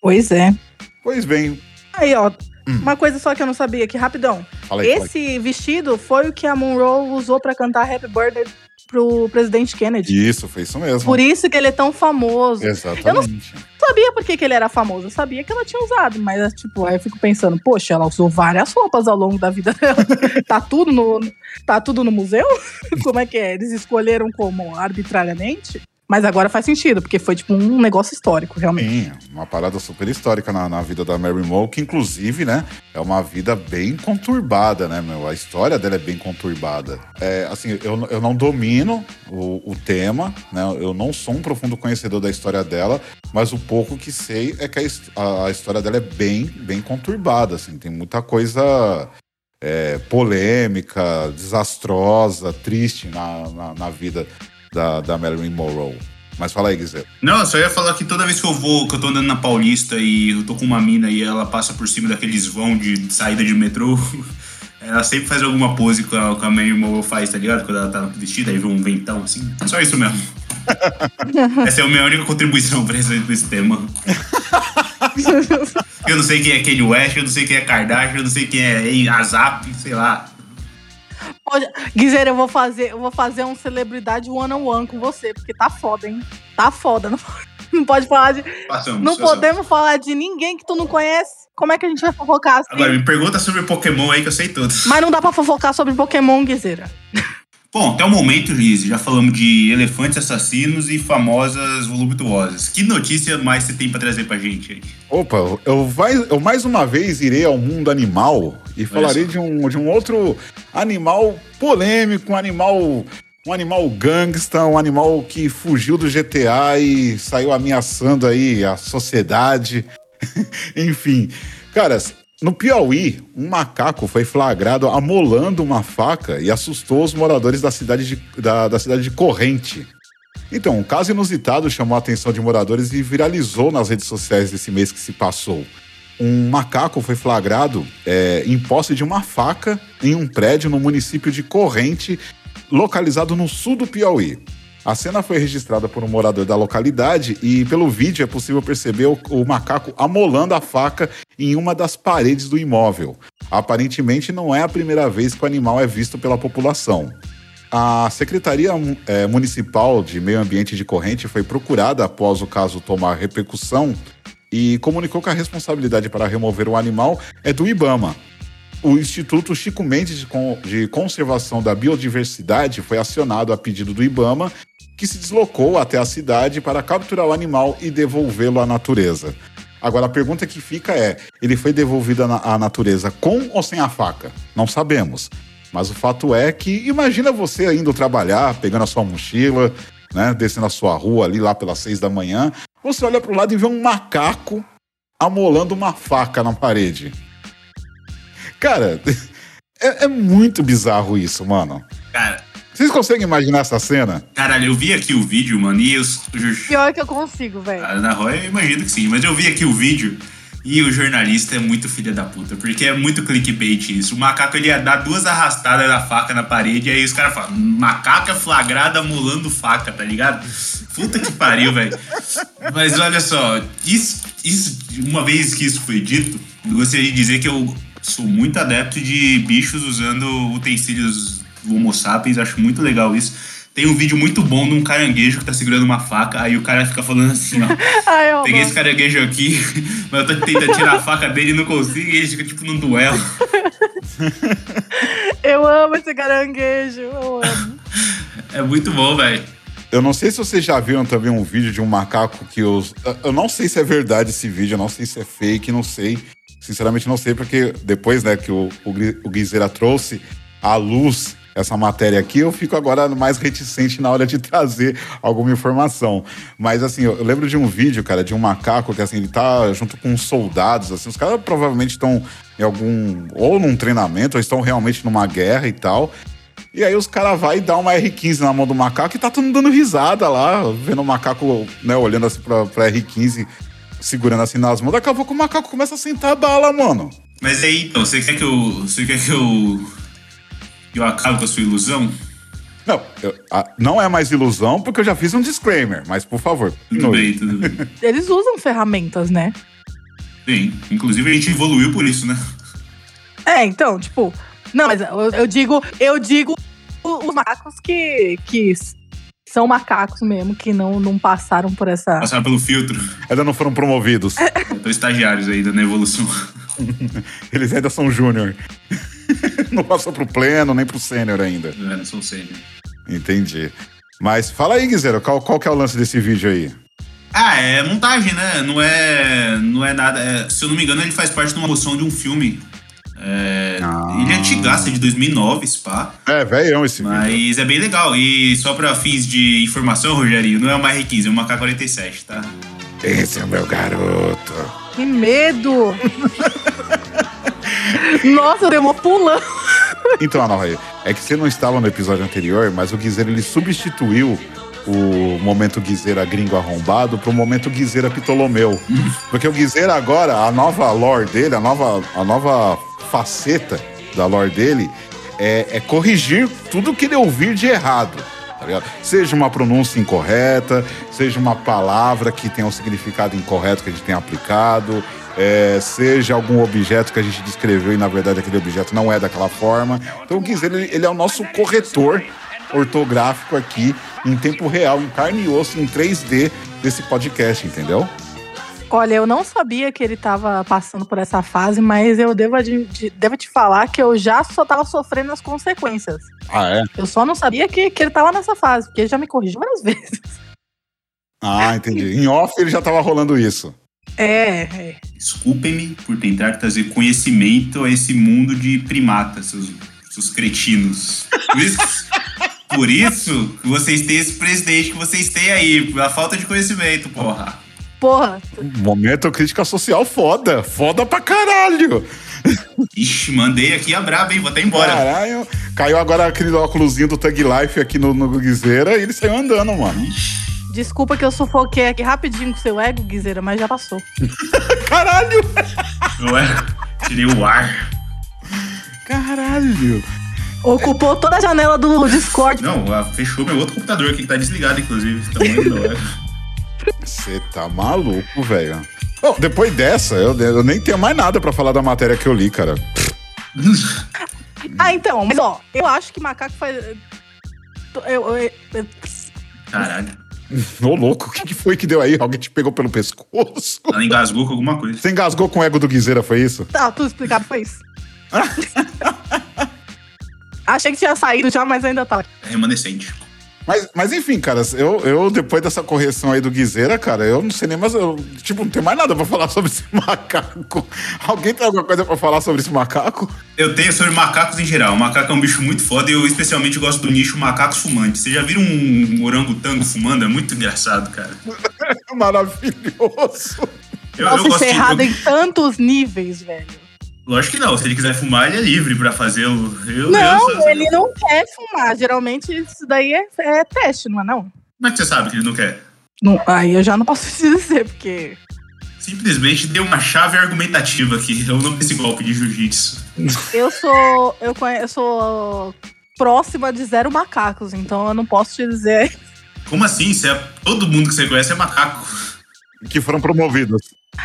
Pois é. Pois bem. Aí, ó, Hum. Uma coisa só que eu não sabia aqui, rapidão. Aí, Esse vestido foi o que a Monroe usou para cantar Happy Birthday pro presidente Kennedy. Isso, foi isso mesmo. Por isso que ele é tão famoso. Exatamente. Eu não sabia por que, que ele era famoso. Eu sabia que ela tinha usado, mas tipo, aí eu fico pensando, poxa, ela usou várias roupas ao longo da vida dela. tá tudo no tá tudo no museu? como é que é? Eles escolheram como arbitrariamente? Mas agora faz sentido, porque foi tipo um negócio histórico, realmente. Sim, uma parada super histórica na, na vida da Mary Moe, que inclusive, né, é uma vida bem conturbada, né, meu? A história dela é bem conturbada. É, assim, eu, eu não domino o, o tema, né, eu não sou um profundo conhecedor da história dela, mas o pouco que sei é que a, a história dela é bem, bem conturbada, assim, tem muita coisa é, polêmica, desastrosa, triste na, na, na vida da, da Marilyn Monroe. Mas fala aí, Guizé. Não, eu só ia falar que toda vez que eu vou, que eu tô andando na Paulista e eu tô com uma mina e ela passa por cima daqueles vão de saída de metrô, ela sempre faz alguma pose que a, que a Marilyn Monroe faz, tá ligado? Quando ela tá vestida, aí vê um ventão assim. Só isso mesmo. Essa é a minha única contribuição pra esse, pra esse tema. eu não sei quem é Kanye West, eu não sei quem é Kardashian, eu não sei quem é Azap, sei lá. Guizeira, eu vou fazer, eu vou fazer um celebridade one on one com você, porque tá foda, hein? Tá foda, não, não pode falar de. Passamos, não passamos. podemos falar de ninguém que tu não conhece. Como é que a gente vai fofocar assim? Agora, me pergunta sobre Pokémon aí que eu sei todos. Mas não dá pra fofocar sobre Pokémon, Guizeira. Bom, até o momento, Liz, já falamos de elefantes assassinos e famosas voluptuosas. Que notícia mais você tem para trazer pra gente aí? Opa, eu, vai, eu mais uma vez irei ao mundo animal e falarei de um, de um outro animal polêmico, um animal um animal gangsta, um animal que fugiu do GTA e saiu ameaçando aí a sociedade. Enfim, caras, no Piauí, um macaco foi flagrado amolando uma faca e assustou os moradores da cidade de, da, da cidade de Corrente. Então, um caso inusitado chamou a atenção de moradores e viralizou nas redes sociais desse mês que se passou. Um macaco foi flagrado é, em posse de uma faca em um prédio no município de Corrente, localizado no sul do Piauí. A cena foi registrada por um morador da localidade e, pelo vídeo, é possível perceber o, o, macaco amolando a faca em uma das paredes do imóvel. Aparentemente, não é a primeira vez que o animal é visto pela população. A Secretaria é, Municipal de Meio Ambiente de Corrente foi procurada após o caso tomar repercussão e comunicou que a responsabilidade para remover o animal é do IBAMA. O Instituto Chico Mendes de Conservação da Biodiversidade foi acionado a pedido do IBAMA que se deslocou até a cidade para capturar o animal e devolvê-lo à natureza. Agora a pergunta que fica é: ele foi devolvido à natureza com ou sem a faca? Não sabemos. Mas o fato é que imagina você indo trabalhar, pegando a sua mochila, né, descendo a sua rua ali lá pelas seis da manhã, você olha para o lado e vê um macaco amolando uma faca na parede. Cara, é, é muito bizarro isso, mano. Cara, Vocês conseguem imaginar essa cena? caralho, eu vi aqui o vídeo, mano, e os. os- Pior que eu consigo, velho. a Ana Roy, eu imagino que sim, mas eu vi aqui o vídeo e o jornalista é muito filha da puta, porque é muito clickbait isso. O macaco ele ia dar duas arrastadas da faca na parede, e aí os caras falam: macaco é flagrado amolando faca, tá ligado? Puta que pariu, velho. Mas olha só, isso, isso, uma vez que isso foi dito, eu gostaria de dizer que eu sou muito adepto de bichos usando utensílios Homo sapiens, acho muito legal isso. Tem um vídeo muito bom de um caranguejo que tá segurando uma faca, aí o cara fica falando assim, ó. Ai, eu Peguei esse caranguejo aqui, mas eu tô tentando tirar a faca dele e não consigo, e ele fica tipo num duelo. Eu amo esse caranguejo. Eu amo. É muito bom, velho. Eu não sei se vocês já viram também um vídeo de um macaco que os. Eu não sei se é verdade esse vídeo, eu não sei se é fake, não sei. Sinceramente, não sei, porque depois né, que o, o, Gui- o Guizeira trouxe à luz essa matéria aqui, eu fico agora mais reticente na hora de trazer alguma informação. Mas assim, eu lembro de um vídeo, cara, de um macaco que assim, ele tá junto com soldados, assim, os caras provavelmente estão em algum. ou num treinamento, ou estão realmente numa guerra e tal. E aí os caras vai dá uma R15 na mão do macaco e tá todo mundo dando risada lá, vendo o macaco, né, olhando assim pra, pra R15, segurando assim nas mãos. Daqui a pouco o macaco começa a sentar a bala, mano. Mas aí, então, você quer que eu. Você quer que eu. Eu acabe com a sua ilusão? Não, eu- a- não é mais ilusão, porque eu já fiz um disclaimer, mas por favor. Tudo bem, tudo bem. Eles usam ferramentas, né? Sim. Inclusive a gente evoluiu por isso, né? É, então, tipo. Não, mas eu, eu digo, eu digo o- os macacos que, que são macacos mesmo, que não, não passaram por essa. Passaram pelo filtro. Ainda não foram promovidos. Estão estagiários ainda na evolução. Eles ainda são júnior. não passou pro pleno, nem pro sênior ainda. É, não sou sério. Entendi. Mas fala aí, Guizeiro, qual, qual que é o lance desse vídeo aí? Ah, é montagem, né? Não é, não é nada. é- se eu não me engano, ele faz parte de uma moção de um filme. É, Ah. Ele é antigaço, é de 2009, spa. É, velhão esse vídeo. Mas é bem legal. E só pra fins de informação, Rogerinho, não é uma R15, é uma K47, tá? Esse é o meu garoto. Que medo! Nossa, eu dei uma pulando. Então, Ana é que você não estava no episódio anterior, mas o Guizeira ele substituiu o momento Guizeira gringo arrombado pro momento Guizeira Ptolomeu. Porque o Guizeira agora, a nova lore dele, a nova, a nova faceta da lore dele é, é corrigir tudo que ele ouvir de errado. tá? Seja uma pronúncia incorreta, seja uma palavra que tenha um significado incorreto que a gente tenha aplicado, é, seja algum objeto que a gente descreveu e na verdade aquele objeto não é daquela forma. Então Guizeira, ele, ele é o nosso corretor ortográfico aqui em tempo real, em carne e osso, em 3D desse podcast, entendeu? Olha, eu não sabia que ele tava passando por essa fase, mas eu devo, devo te falar que eu já só tava sofrendo as consequências. Ah, é? Eu só não sabia que, que ele tava nessa fase, porque ele já me corrigiu várias vezes. Ah, entendi. Em off ele já tava rolando isso. É, é. Desculpem-me por tentar trazer conhecimento a esse mundo de primatas, seus, seus cretinos. Por isso, por isso que vocês têm esse presidente que vocês têm aí, pela falta de conhecimento, porra. Porra, Momento crítica social foda. Foda pra caralho. Ixi, mandei aqui a braba, hein? Vou até embora. Caralho. Caiu agora aquele óculosinho do Tug Life aqui no, no Guizeira e ele saiu andando, mano. desculpa que eu sufoquei aqui rapidinho com seu ego, Guizeira, mas já passou. Caralho. Ué, tirei o ar. Caralho. Ocupou toda a janela do Discord. Não, fechou meu outro computador aqui, que tá desligado, inclusive. Tamanho do ar. Você tá maluco, velho. Bom, depois dessa, eu, eu nem tenho mais nada pra falar da matéria que eu li, cara. Ah, então, mas ó, eu acho que macaco faz. Eu, eu- eu- Caralho. Ô, louco, o que, que foi que deu aí? Alguém te pegou pelo pescoço? Ela engasgou com alguma coisa. Você engasgou com o ego do Guizeira, foi isso? Tá, tudo explicado foi isso. Achei que tinha saído já, mas ainda tá. É remanescente. Mas, mas enfim, cara, eu, eu depois dessa correção aí do Guizeira, cara, eu não sei nem mais. Eu, tipo, não tem mais nada pra falar sobre esse macaco. Alguém tem alguma coisa pra falar sobre esse macaco? Eu tenho sobre macacos em geral. O macaco é um bicho muito foda e eu especialmente gosto do nicho macacos fumantes. Vocês já viram um orangotango fumando? É muito engraçado, cara. Maravilhoso. Eu, Nossa, eu isso é errado eu- em tantos níveis, velho. Lógico que não. Se ele quiser fumar, ele é livre pra fazer o. Eu, Não, eu, ele não quer fumar. Geralmente isso daí é, é teste, não é não? Como é que você sabe que ele não quer? Não, Aí eu já não posso te dizer, porque. Simplesmente deu uma chave argumentativa aqui. É o nome desse golpe de jiu-jitsu. Eu sou. Eu, conhe- eu sou próxima de zero macacos, então eu não posso te dizer. Como assim? Você é- todo mundo que você conhece é macaco. Que foram promovidos.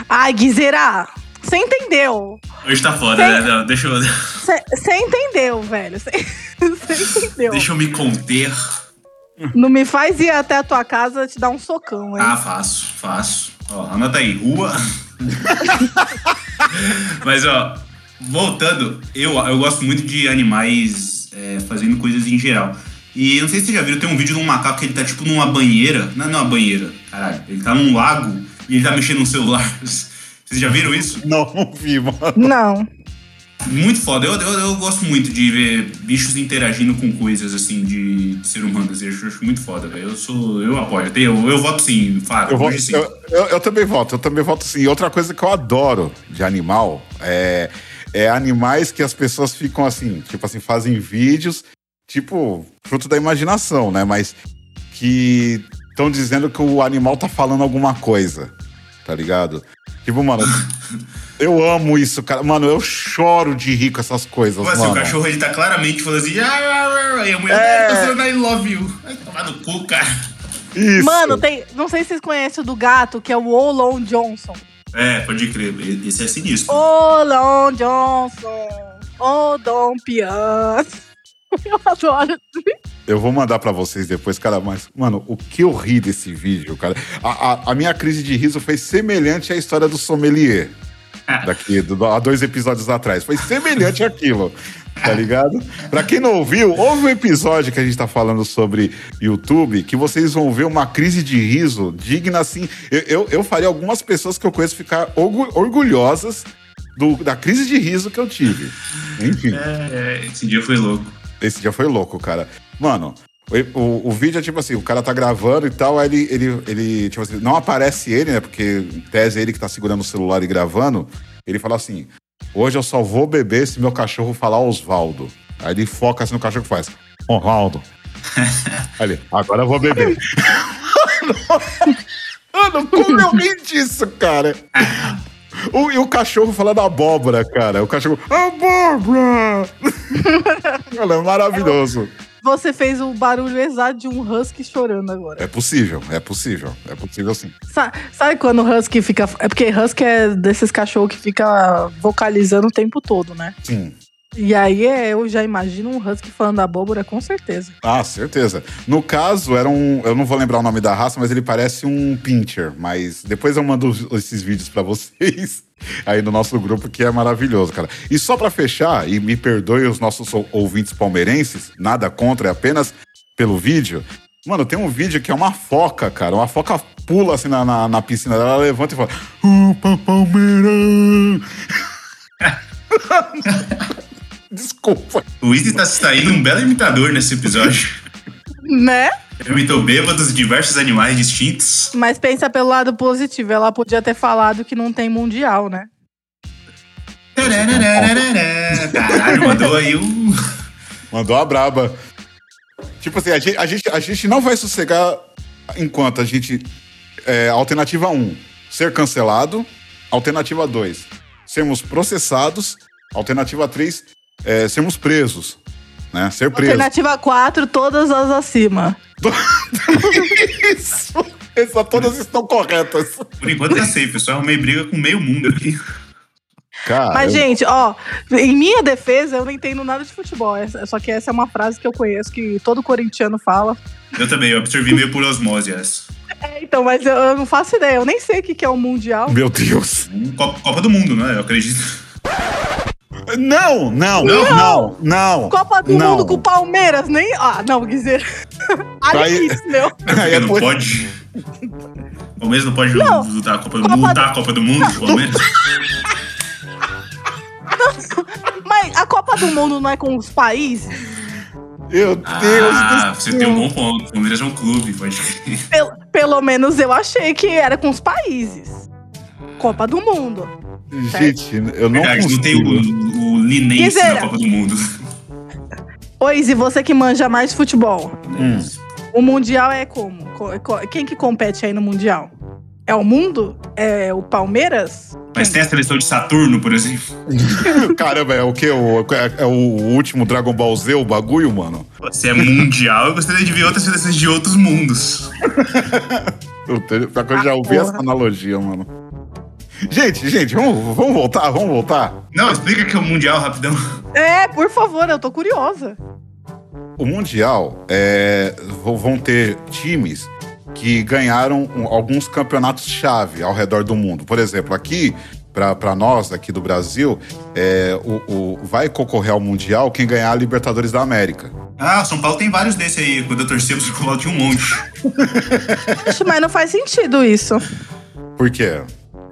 Ai, Guizera! Você entendeu? Hoje tá foda, Sim. né? Não, deixa, eu, Você entendeu, velho. Você entendeu. deixa eu me conter. Não me faz ir até a tua casa te dar um socão, hein? Ah, faço, faço. Ó, anota aí, rua. Mas, ó, voltando, eu, eu gosto muito de animais é, fazendo coisas em geral. E eu não sei se vocês já viram, tem um vídeo de um macaco que ele tá tipo numa banheira. Não, não é uma banheira, caralho. Ele tá num lago e ele tá mexendo no celular. Vocês já viram isso? Não, não vi, mano. Não. Muito foda. Eu, eu, eu gosto muito de ver bichos interagindo com coisas assim de, ser humano. Eu acho, muito foda, velho. Eu sou. Eu apoio. Eu, eu, voto sim, Fábio. Eu, voto, sim. eu, eu- eu também voto, eu também voto sim. Outra coisa que eu adoro de animal é, é animais que as pessoas ficam assim, tipo assim, fazem vídeos, tipo, fruto da imaginação, né? Mas que estão dizendo que o animal tá falando alguma coisa, tá ligado? Tipo, mano, eu amo isso, cara. Mano, eu choro de rir com essas coisas, assim, mano. o cachorro ele tá claramente falando assim, "Ah, ah, ah", e a mulher É. tá falando I love you. Vai tomar no cu, cara. Isso. Mano, tem. Não sei se vocês conhecem o do gato, que é o Olon Johnson. É, pode crer. Esse é sinistro. Olon Johnson. O Dom Pian. Eu adoro. Eu vou mandar pra vocês depois, cara, mas, mano, o que eu ri desse vídeo, cara. A, a- a minha crise de riso foi semelhante à história do sommelier. Daqui, do- há dois episódios atrás. Foi semelhante àquilo, tá ligado? Pra quem não ouviu, houve um episódio que a gente tá falando sobre YouTube que vocês vão ver uma crise de riso digna, assim. Eu, eu, eu faria algumas pessoas que eu conheço ficar orgu- orgulhosas do- da crise de riso que eu tive. Enfim. É, esse dia foi louco. Esse dia foi louco, cara. Mano, o, o- o vídeo é tipo assim, o cara tá gravando e tal, aí ele, ele, ele, tipo assim, não aparece ele, né? Porque em tese é ele que tá segurando o celular e gravando. Ele fala assim: hoje eu só vou beber se meu cachorro falar Osvaldo. Aí ele foca assim no cachorro e faz: Osvaldo. Aí ele, agora eu vou beber. Mano, como eu ri disso, cara? O, e o cachorro falando abóbora, cara. O cachorro, abóbora! Mano, é maravilhoso. Você fez o barulho exato de um husky chorando agora. É possível, é possível. É possível sim. Sa- Sabe quando o husky fica. É porque husky é desses cachorros que fica vocalizando o tempo todo, né? Sim. E aí é, eu já imagino um husky falando abóbora, com certeza. Ah, certeza. No caso, era um. Eu não vou lembrar o nome da raça, mas ele parece um pincher. Mas depois eu mando esses vídeos pra vocês aí no nosso grupo, que é maravilhoso, cara. E só pra fechar, e me perdoe os nossos ou- ouvintes palmeirenses, nada contra, é apenas pelo vídeo. Mano, tem um vídeo que é uma foca, cara. Uma foca pula assim na, na, na piscina dela, ela levanta e fala: Opa, Palmeirão! Desculpa. O Izzy tá se saindo um belo imitador nesse episódio. Né? Imitou bêbados diversos animais distintos. Mas pensa pelo lado positivo. Ela podia ter falado que não tem mundial, né? Caralho, mandou aí um. Mandou a braba. Tipo assim, a gente, a gente, a gente não vai sossegar enquanto a gente. é, alternativa 1, ser cancelado. Alternativa 2, sermos processados. Alternativa 3, é, sermos presos. Né? Ser preso. Alternativa 4, todas as acima. Isso! Essa, todas estão corretas. Por enquanto tá safe, só arrumei briga com meio mundo aqui. Cara, Mas, eu- gente, ó, em minha defesa, eu não entendo nada de futebol. Só que essa é uma frase que eu conheço, que todo corintiano fala. Eu também, eu absorvi meio por osmose essa. É, então, mas eu, eu não faço ideia. Eu nem sei o que, que é o Mundial. Meu Deus. Copa, Copa do Mundo, né? Eu acredito. Não, não, Não? não, não. Copa do não. Mundo com o Palmeiras, nem. Ah, não, quer dizer. Olha Aí- isso, meu. Aí é não pode. O Palmeiras não pode Não. lutar a Copa do Copa Mundo, do- lutar a Copa do Mundo, o Palmeiras. Mas a Copa do Mundo não é com os países? Meu Deus Ah, do você céu. tem um bom ponto. O Palmeiras é um clube, pode crer. Pelo, pelo menos eu achei que era com os países. Copa do Mundo. Gente, eu não Verdade, não tem consigo. o, o Linense na Copa do Mundo. Oi, e você que manja mais de futebol? Hum. O Mundial é como? Co- co- Quem que compete aí no Mundial? É o mundo? É o Palmeiras? Mas tem a seleção de Saturno, por exemplo. Caramba, é o quê? O, é, é o último Dragon Ball Z, o bagulho, mano? Se é mundial, eu gostaria de ver outras seleções de outros mundos. Pior que eu já ouvi porra. essa analogia, mano. Gente, gente, vamos, vamos voltar, vamos voltar. Não, explica que é o mundial rapidão. É, por favor, eu tô curiosa. O Mundial é, vão ter times que ganharam alguns campeonatos-chave ao redor do mundo. Por exemplo, aqui, para nós, aqui do Brasil, é, o, o- vai concorrer ao Mundial quem ganhar a Libertadores da América. Ah, São Paulo tem vários desses aí. Quando eu torcia pro São Paulo tinha um monte. Mas não faz sentido isso. Por quê?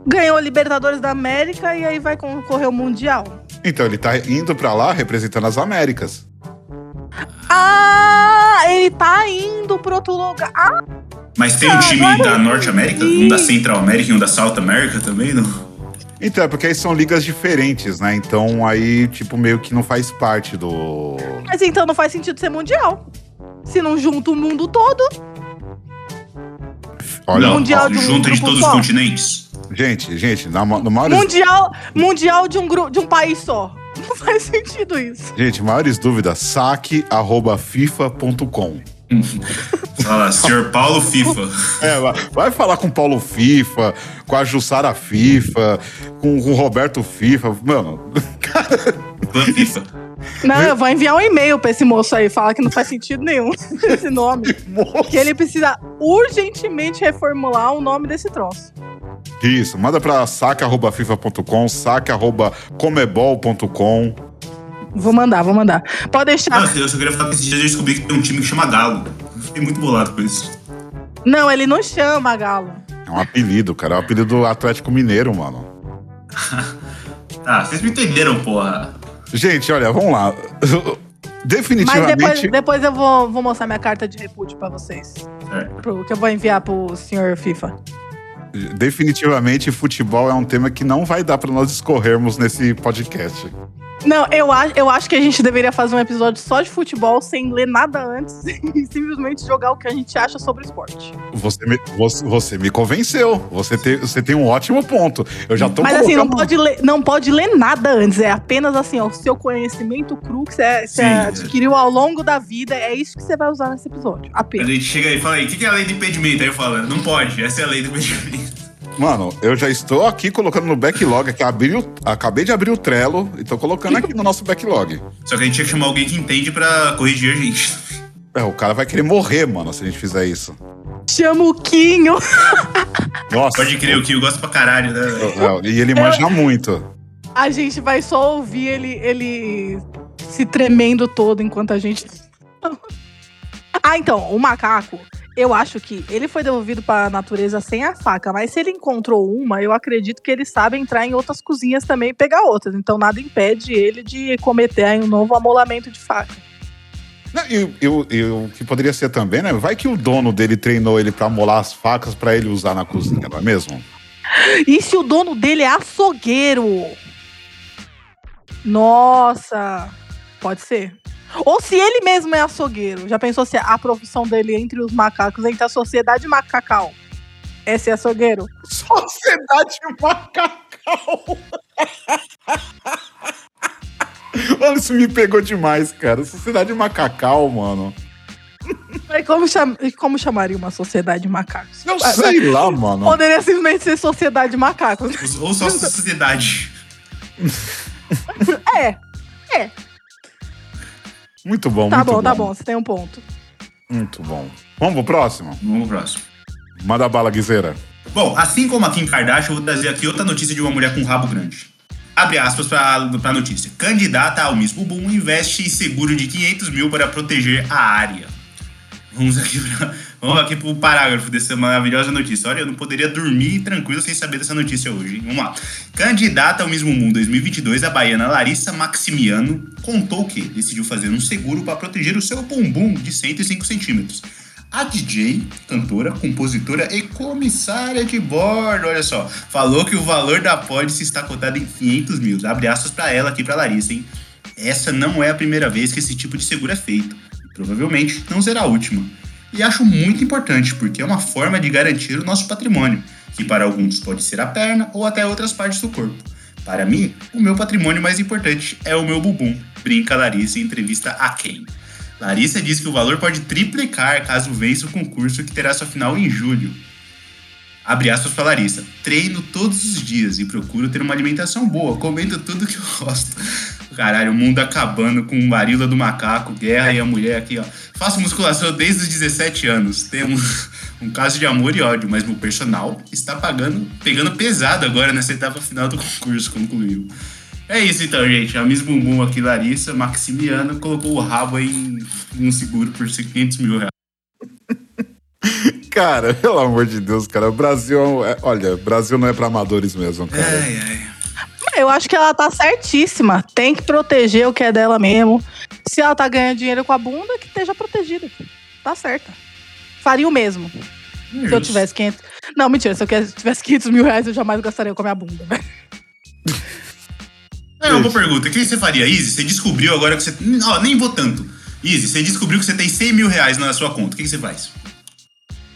Ganhou a Libertadores da América e aí vai concorrer o Mundial. Então, ele tá indo para lá representando as Américas. Ah, ele tá indo pro outro lugar. Ah, Mas tem um time da Norte América, um da Central América e um da South América também, não? Então, é porque aí são ligas diferentes, né? Então, aí, tipo, meio que não faz parte do. mas então não faz sentido ser Mundial. Se não junta o mundo todo. Olha, não, Mundial de um junta de todos só. os continentes. Gente, gente, na, no maiores, Mundial, mundial de um, gru- de um país só. Não faz sentido isso. gente, maiores dúvidas, saque.fifa.com. Fala, senhor Paulo FIFA. É, vai, falar com o Paulo FIFA, com a Jussara FIFA, com, com o Roberto FIFA. Mano, Fã FIFA. Não, eu vou enviar um e-mail pra esse moço aí, falar que não faz sentido nenhum esse nome. Que ele precisa urgentemente reformular o nome desse troço. Isso, manda pra saque.fifa.com, saque.comebol.com. Vou mandar, vou mandar. Pode deixar. Não, eu só queria falar que esses dias eu descobri que tem um time que chama Galo. Eu fiquei muito bolado com isso. Não, ele não chama Galo. É um apelido, cara. É um apelido do Atlético Mineiro, mano. Ah, vocês me entenderam, porra. Gente, olha, vamos lá. Mas Definitivamente. depois, depois eu vou, vou mostrar minha carta de repúdio pra vocês. Certo. Pro, que eu vou enviar pro senhor FIFA. Definitivamente, futebol é um tema que não vai dar pra nós escorrermos nesse podcast. Não, eu acho, eu acho que a gente deveria fazer um episódio só de futebol, sem ler nada antes e simplesmente jogar o que a gente acha sobre o esporte. Você me, você, você me convenceu. Você tem, você tem um ótimo ponto. Eu já tô Mas assim, não pode, ler, não pode ler nada antes, é apenas assim, ó, o seu conhecimento cru que você, você Sim. adquiriu ao longo da vida, é isso que você vai usar nesse episódio. A Apenas. gente chega aí e fala aí, o que que é a lei do impedimento? Aí eu falo, não pode, essa é a lei do impedimento. Mano, eu já estou aqui colocando no backlog, que abri o- acabei de abrir o Trello e tô colocando aqui no nosso backlog. Só que a gente tinha que chamar alguém que entende pra corrigir a gente. É, o cara vai querer morrer, mano, se a gente fizer isso. Chama o Quinho. Nossa. Pode crer, o Kio gosta pra caralho, né? É, E ele manja muito. A gente vai só ouvir ele, ele se tremendo todo enquanto a gente. ah, então, o macaco, eu acho que ele foi devolvido para a natureza sem a faca, mas se ele encontrou uma, eu acredito que ele sabe entrar em outras cozinhas também e pegar outras. Então nada impede ele de cometer um novo amolamento de faca. Não, E, o- que poderia ser também, né? Vai que o dono dele treinou ele pra molar as facas pra ele usar na cozinha, não é mesmo? E se o dono dele é açougueiro? Nossa, pode ser. Ou se ele mesmo é açougueiro. Já pensou se a profissão dele entre os macacos, entre a sociedade macacal, é ser açougueiro? Sociedade Macacau! Mano, isso me pegou demais, cara. Sociedade Macacau, mano. Mas como, cham- como chamaria uma sociedade de macacos? Eu Ah, sei lá, mano. Poderia simplesmente ser sociedade de macacos. Ou só sociedade. É, Muito bom, tá muito bom, bom. tá bom, você tem um ponto. Muito bom. Vamos pro próximo? Vamos pro próximo. Manda bala, Guizeira. Bom, assim como a Kim Kardashian, eu vou trazer aqui outra notícia de uma mulher com rabo grande. Abre aspas pra, pra notícia. Candidata ao Miss Bumbum investe em seguro de 500 mil para proteger a área. Vamos aqui, pra, vamos aqui pro parágrafo dessa maravilhosa notícia. Olha, eu não poderia dormir tranquilo sem saber dessa notícia hoje. Hein? Vamos lá. Candidata ao mesmo mundo 2022, a baiana Larissa Maximiano contou que decidiu fazer um seguro para proteger o seu bumbum de 105 centímetros. A DJ, cantora, compositora e comissária de bordo, olha só, falou que o valor da pólice está cotado em 500 mil. Abre aspas para ela aqui, para Larissa, hein? Essa não é a primeira vez que esse tipo de seguro é feito provavelmente não será a última. E acho muito importante, porque é uma forma de garantir o nosso patrimônio, que para alguns pode ser a perna ou até outras partes do corpo. Para mim, o meu patrimônio mais importante é o meu bumbum, brinca Larissa em entrevista a quem. Larissa diz que o valor pode triplicar caso vença o concurso que terá sua final em julho. Abre aspas para Larissa. Treino todos os dias e procuro ter uma alimentação boa, comendo tudo que eu gosto. Caralho, o mundo acabando com varíola do macaco, guerra e a mulher aqui, ó. Faço musculação desde os 17 anos. Temos um caso de amor e ódio, mas meu personal está pagando, pegando pesado agora nessa etapa final do concurso, concluiu. É isso então, gente. A Miss Bumbum aqui, Larissa Maximiano, colocou o rabo em um seguro por 500 mil reais. Cara, pelo amor de Deus, cara. O Brasil é, olha, Brasil não é pra amadores mesmo, cara. Ai, ai. Eu acho que ela tá certíssima. Tem que proteger o que é dela mesmo. Se ela tá ganhando dinheiro com a bunda, que esteja protegida. Tá certa. Faria o mesmo. Se eu tivesse 500. Não, mentira. Se eu tivesse 500 mil reais, eu jamais gastaria com a minha bunda, velho. É uma boa pergunta. O que você faria, Izzy? Você descobriu agora que você. Ó, nem vou tanto. Izzy, você descobriu que você tem 100 mil reais na sua conta. O que você faz?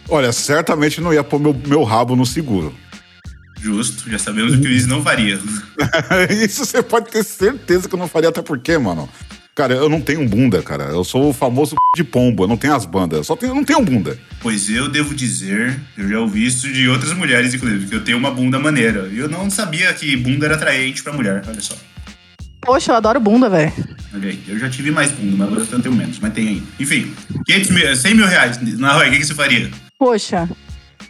Olha, certamente não ia pôr meu, meu rabo no seguro. Justo, já sabemos o que o Izzy não faria. Isso você pode ter certeza que eu não faria, até porque, mano. Cara, eu não tenho bunda, cara. Eu sou o famoso de pombo, eu não tenho as bandas. Eu só tenho, eu não tenho bunda. Pois eu devo dizer, eu já ouvi isso de outras mulheres, inclusive, que eu tenho uma bunda maneira. E eu não sabia que bunda era atraente pra mulher, olha só. Poxa, eu adoro bunda, velho. Olha aí, eu já tive mais bunda, mas agora eu tenho menos, mas tem aí. Enfim, 500 mil, 100 mil reais. Na Roy, o que, que você faria? Poxa,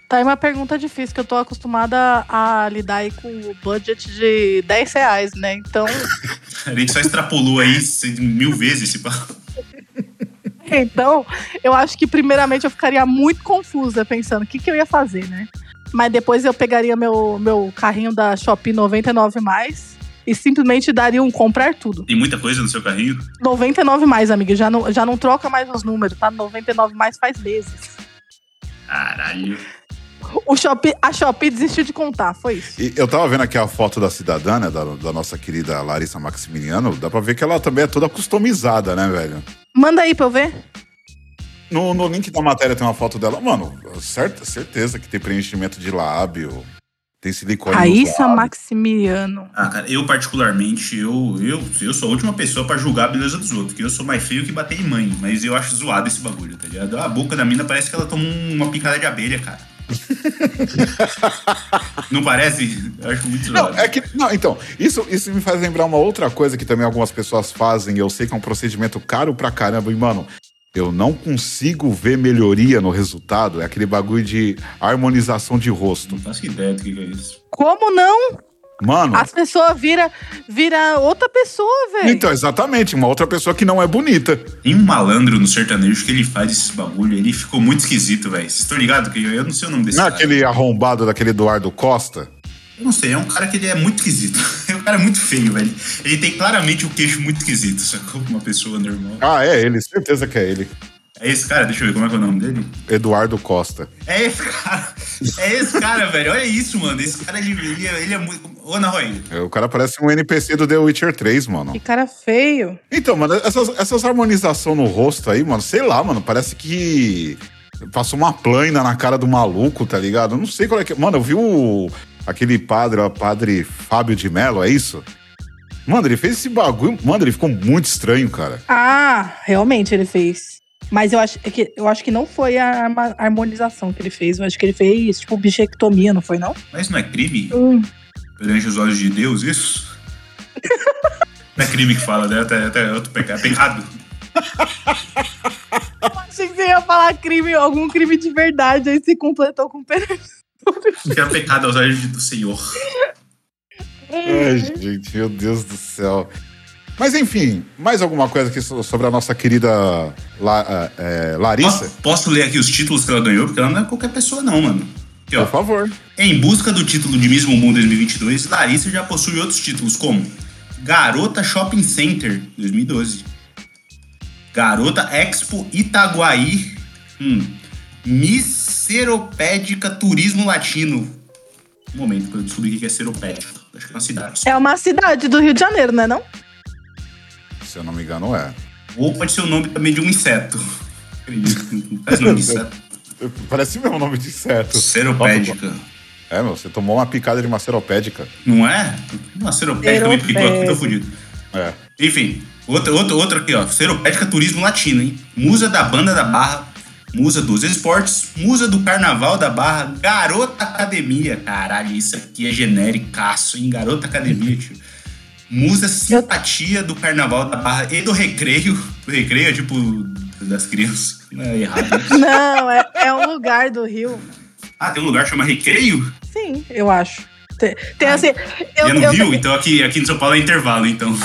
tá aí uma pergunta difícil, que eu tô acostumada a lidar aí com o budget de 10 reais, né? Então. A gente só extrapolou aí mil vezes esse papo. Então, eu acho que primeiramente eu ficaria muito confusa pensando o que, que eu ia fazer, né? Mas depois eu pegaria meu, meu carrinho da Shopee 99 mais e simplesmente daria um comprar tudo. Tem muita coisa no seu carrinho? 99 mais, amiga. Já não, já não troca mais os números, tá? 99 mais faz meses. Caralho. O Shopee, a Shopee desistiu de contar, foi isso. E eu tava vendo aqui a foto da cidadã, né, da, da nossa querida Larissa Maximiliano. Dá pra ver que ela também é toda customizada, né, velho? Manda aí pra eu ver. No, no link da matéria tem uma foto dela. Mano, certa, certeza que tem preenchimento de lábio, tem silicone. Raíssa. Ah, cara, eu particularmente, eu, eu, eu sou a última pessoa pra julgar a beleza dos outros, porque eu sou mais feio que bater em mãe, mas eu acho zoado esse bagulho, tá ligado? A boca da mina parece que ela tomou uma picada de abelha, cara. Não parece? Eu acho muito zoado. Não, é que. Não, então, isso, isso me faz lembrar uma outra coisa que também algumas pessoas fazem. Eu sei que é um procedimento caro pra caramba. E, mano, eu não consigo ver melhoria no resultado. É aquele bagulho de harmonização de rosto. Não faço ideia do que é isso. Como não? Mano. As pessoas vira, vira outra pessoa, velho. Então, exatamente, uma outra pessoa que não é bonita. Tem um malandro no sertanejo que ele faz esses bagulho, ele ficou muito esquisito, velho. Vocês estão ligados? Que eu, eu não sei o nome desse Não é cara. aquele arrombado daquele Eduardo Costa? Eu não sei, é um cara que ele é muito esquisito. É um cara muito feio, velho. Ele tem claramente o queixo muito esquisito, sacou? Uma pessoa normal. Ah, é ele, certeza que é ele. É esse cara, deixa eu ver como é que é o nome dele. Eduardo Costa. É esse cara. É esse cara, velho. Olha isso, mano. Esse cara, ele, ele, é- ele é muito. Ô, Ana Roy. É, O cara parece um NPC do The Witcher 3, mano. Que cara feio. Então, mano, essas, essas harmonizações no rosto aí, mano, sei lá, mano, parece que passou uma plana na cara do maluco, tá ligado? Eu não sei qual é que. Mano, eu vi o, aquele padre, o padre Fábio de Mello, é isso? Mano, ele fez esse bagulho. Mano, ele ficou muito estranho, cara. Ah, realmente ele fez. Mas eu acho é que, eu acho que não foi a harmonização que ele fez. Eu acho que ele fez, tipo, bichectomia, não foi, não? Mas não é crime? Hum. Perante os olhos de Deus, isso? Não é crime que fala, né? Até, até outro pecado. Pecado. Achei que você ia falar crime, algum crime de verdade, aí se completou com per... Que é pecado aos olhos do Senhor. Ai, gente, meu Deus do céu. Mas enfim, mais alguma coisa aqui so- sobre a nossa querida La- é, Larissa? Posso, posso ler aqui os títulos que ela ganhou? Porque ela não é qualquer pessoa, não, mano. Aqui. Por favor. Em busca do título de Miss Bumbum 2022, Larissa já possui outros títulos, como Garota Shopping Center 2012, Garota Expo Itaguaí, hum, Miss Seropédica Turismo Latino. Um momento, pra eu descobrir o que é seropédica. Acho que é uma cidade. É uma cidade do Rio de Janeiro, não é não? Se eu não me engano, é. Ou pode ser o nome também de um inseto. Acredito, não faz nome de inseto. Parece mesmo o nome de inseto. Seropédica. É, meu, você tomou uma picada de uma seropédica. Não é? Uma seropédica me picou aqui, tô fudido. É. Enfim, outra, outra, outra aqui, ó. Seropédica Turismo Latino, hein? Musa da Banda da Barra, Musa dos Esportes, Musa do Carnaval da Barra, Garota Academia. Caralho, isso aqui é genéricaço, hein? Garota Academia, tio. Musa Simpatia do Carnaval da Barra e do Recreio. Do Recreio é tipo das crianças. Não é errado. né? Não, é, é um lugar do Rio. Ah, tem um lugar que chama Recreio? Sim, eu acho. Tem, tem assim. Eu, e é no eu Rio? também- Então aqui, aqui em São Paulo é intervalo, então.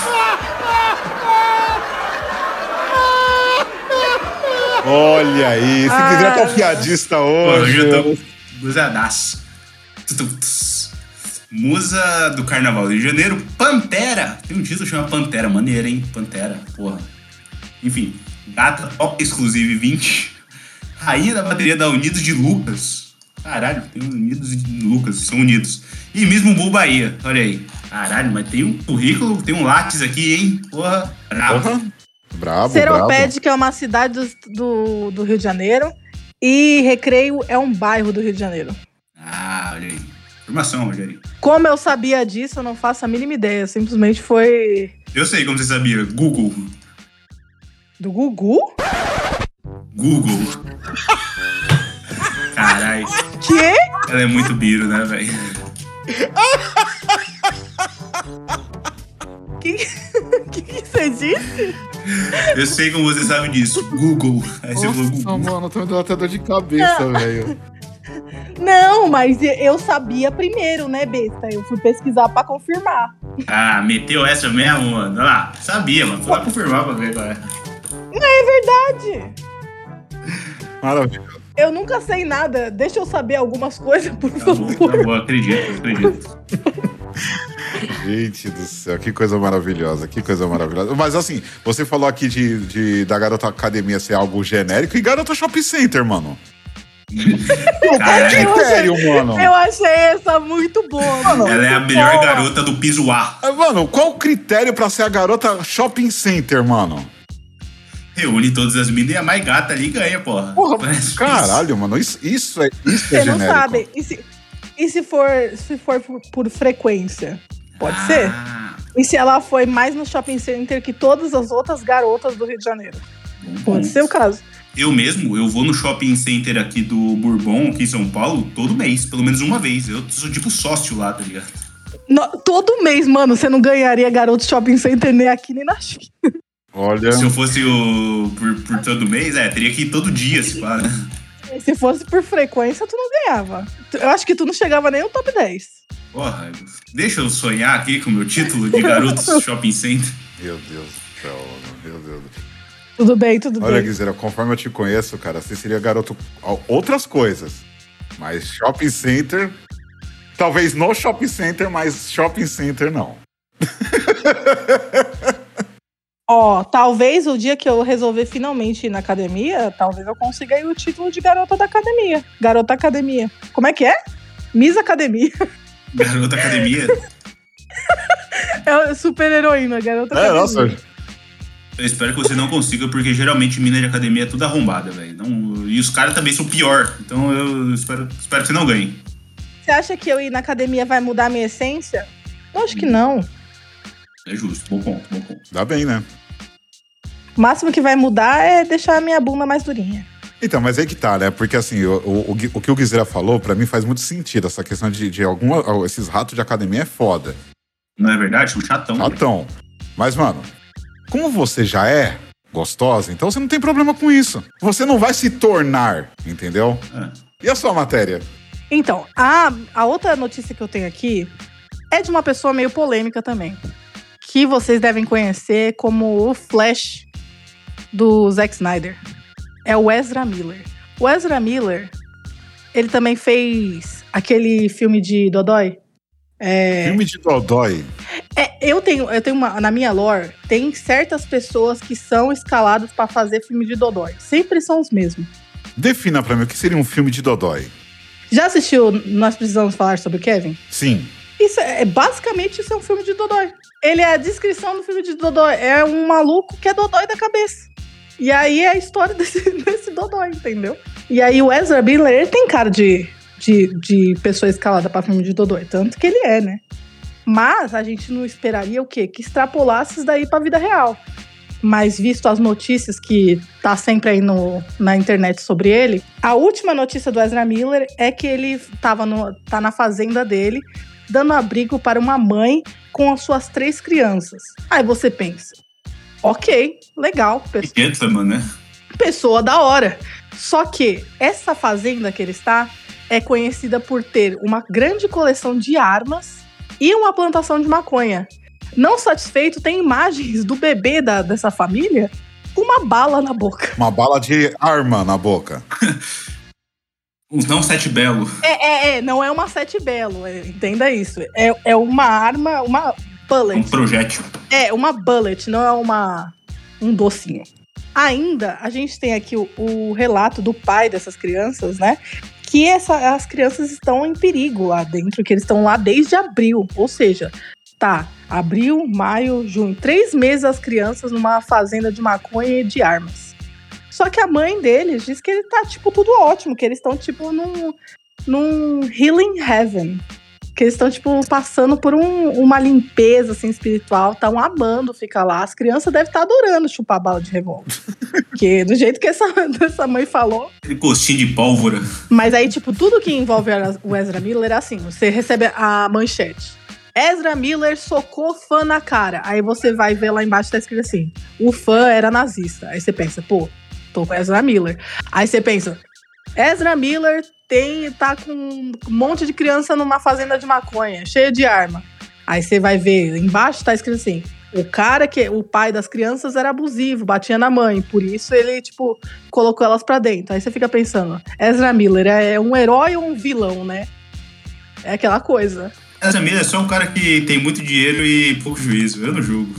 Olha aí, se Ah, quiser um piadista Pô, hoje. hoje eu tô. Tututs. Musa do Carnaval do Rio de Janeiro, Pantera. Tem um título que chama Pantera, maneiro, hein? Pantera, porra. Enfim, Gata Top Exclusive 20. Rainha da bateria da Unidos de Lucas. Caralho, tem Unidos de Lucas, são unidos. E mesmo Bull Bahia, olha aí. Caralho, mas tem um currículo, tem um látis aqui, hein? Porra, bravo. Porra. Brabo. Seropédica é uma cidade do, do, do Rio de Janeiro. E Recreio é um bairro do Rio de Janeiro. Ah, olha aí. Informação, Rogério. Como eu sabia disso, eu não faço a mínima ideia. Simplesmente foi Eu sei como você sabia. Google. do Gugu? Google. Caralho. Que? Ela é muito biro, né, velho? Que que, que você disse? Eu sei como você sabe disso. Google. Aí você falou Nossa, Google. mano, tá me dando até dor de cabeça, velho. Não, mas eu sabia primeiro, né, besta? Eu fui pesquisar pra confirmar. Ah, meteu essa mesmo, mano. Olha lá. Sabia, mano. Foi lá confirmar pra ver qual é. É verdade. Maravilha. Eu nunca sei nada. Deixa eu saber algumas coisas, por Tá bom, favor. tá bom. Acredito, acredito. Gente do céu, que coisa maravilhosa, que coisa maravilhosa. Mas assim, você falou aqui de, de- da garota academia ser algo genérico e garota shopping center, mano. Qual critério, mano? Eu achei essa muito boa. mano. Ela é a melhor Boa. garota do piso A. Ah, Mano, qual o critério pra ser a garota shopping center, mano? Reúne todas as minas e a mais gata ali ganha, porra. Porra, Parece caralho, mano, isso, isso é, isso é Você não genérico. sabe. E se, e se for, se for por, por frequência? Pode Ah, ser? E se ela foi mais no shopping center que todas as outras garotas do Rio de Janeiro? bom Pode ponto. ser o caso. Eu mesmo, eu vou no shopping center aqui do Bourbon, aqui em São Paulo, todo mês, pelo menos uma vez. Eu sou tipo sócio lá, tá ligado? No- todo mês, mano, você não ganharia garoto shopping center nem aqui nem na China. Olha, Se eu fosse o por, por todo mês, é, teria que ir todo dia, se pá, né? Se fosse por frequência, tu não ganhava. Eu acho que tu não chegava nem no top 10. Porra, deixa eu sonhar aqui com o meu título de garoto shopping center. meu Deus do céu, meu Deus. do céu. Tudo bem, tudo Olha, bem. Guizera, conforme eu te conheço, cara, você seria garoto outras coisas. Mas shopping center. Talvez no shopping center, mas shopping center não. Ó, talvez o dia que eu resolver finalmente ir na academia, talvez eu consiga aí o título de garota da academia. Garota academia. Como é que é? Miss Academia. Garota academia. É super heroína, garota É, academia. nossa. Eu espero que você não consiga, porque geralmente mina de academia é tudo arrombada, velho. E os caras também são pior. Então eu espero, espero que você não ganhe. Você acha que eu ir na academia vai mudar a minha essência? Eu acho que não. É justo. Bom ponto, bom ponto. Dá bem, né? O máximo que vai mudar é deixar a minha bunda mais durinha. Então, mas aí que tá, né? Porque assim, o, o, o que o Guizera falou, pra mim faz muito sentido. Essa questão de, de alguma. Esses ratos de academia é foda. Não é verdade? Um chatão. Chatão. Mas, mano, como você já é gostosa, então você não tem problema com isso. Você não vai se tornar, entendeu? É. E a sua matéria? Então, a, a outra notícia que eu tenho aqui é de uma pessoa meio polêmica também. que vocês devem conhecer como o Flash do Zack Snyder. É o Ezra Miller. O Ezra Miller, ele também fez aquele filme de Dodói. É, Filme de Dodói. é, eu tenho, eu tenho uma, na minha lore, tem certas pessoas que são escaladas pra fazer filme de Dodói. Sempre são os mesmos. Defina pra mim o que seria um filme de Dodói. Já assistiu Nós Precisamos Falar sobre o Kevin? Sim. Isso é, é- basicamente isso é um filme de Dodói. Ele é a descrição do filme de Dodói. É um maluco que é Dodói da cabeça. E aí é a história desse, desse Dodói, entendeu? E aí o Ezra Miller, ele tem cara de, de, de pessoa escalada pra filme de Dodói. Tanto que ele é, né? Mas a gente não esperaria o quê? Que extrapolasse isso daí pra vida real. Mas visto as notícias que tá sempre aí no, na internet sobre ele, a última notícia do Ezra Miller é que ele tava no, tá na fazenda dele, dando abrigo para uma mãe com as suas três crianças. Aí você pensa, ok, legal, pessoa, Gentleman, né? pessoa da hora. Só que essa fazenda que ele está é conhecida por ter uma grande coleção de armas e uma plantação de maconha. Não satisfeito, tem imagens do bebê da, dessa família com uma bala na boca. Uma bala de arma na boca. Uns não sete belo. É, é, é, não é uma sete belo, é, entenda isso. É, é uma arma, uma Um bullet. projétil. É, uma bullet, não é uma um docinho. Ainda, a gente tem aqui o, o relato do pai dessas crianças, né? Que essa- as crianças estão em perigo lá dentro, que eles estão lá desde abril. Ou seja, tá, abril, maio, junho. Três meses as crianças numa fazenda de maconha e de armas. Só que a mãe deles diz que ele tá, tipo, tudo ótimo, que eles estão, tipo, num, num healing heaven. Que eles estão, tipo, passando por um- uma limpeza, assim, espiritual. Estão amando ficar lá. As crianças devem estar adorando chupar bala de revólver. Porque do jeito que essa, essa mãe falou. Aquele gostinho de pólvora. Mas aí, tipo, tudo que envolve o Ezra Miller é assim. Você recebe a manchete. Ezra Miller socou fã na cara. Aí você vai ver lá embaixo, tá escrito assim. O fã era nazista. Aí você pensa, pô, tô com Ezra Miller. Aí você pensa, Ezra Miller tem, tá com um monte de criança numa fazenda de maconha, cheia de arma. Aí você vai ver, embaixo tá escrito assim: o cara que o pai das crianças era abusivo, batia na mãe, por isso ele, tipo, colocou elas pra dentro. Aí você fica pensando, Ezra Miller é um herói ou um vilão, né? É aquela coisa. Essa mesa é só um cara que tem muito dinheiro e pouco juízo. Eu não julgo.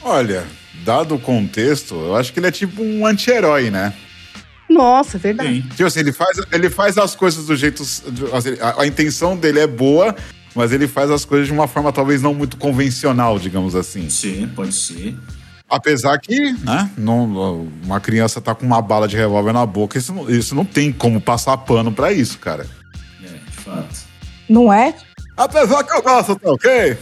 Olha, dado o contexto, eu acho que ele é tipo um anti-herói, né? Nossa, é verdade. Sim. Tipo assim, ele faz, ele faz as coisas do jeito. A, a intenção dele é boa, mas ele faz as coisas de uma forma talvez não muito convencional, digamos assim. Sim, pode ser. Apesar que, né, não, uma criança tá com uma bala de revólver na boca, isso não, isso não tem como passar pano pra isso, cara. É, de fato. Não é? Apesar que eu gosto, tá ok?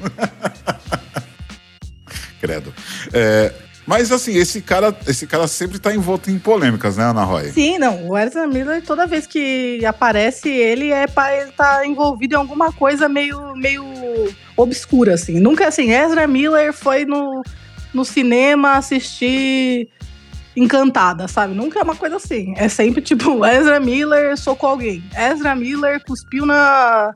Credo. É, mas assim, esse cara, esse cara sempre tá envolto em polêmicas, né, Ana Roy? Sim, não. O Ezra Miller, toda vez que aparece, ele é para ele tá envolvido em alguma coisa meio, meio obscura, assim. Nunca assim, Ezra Miller foi no, no cinema assistir Encantada, sabe? Nunca é uma coisa assim. É sempre tipo, Ezra Miller socou alguém. Ezra Miller cuspiu na.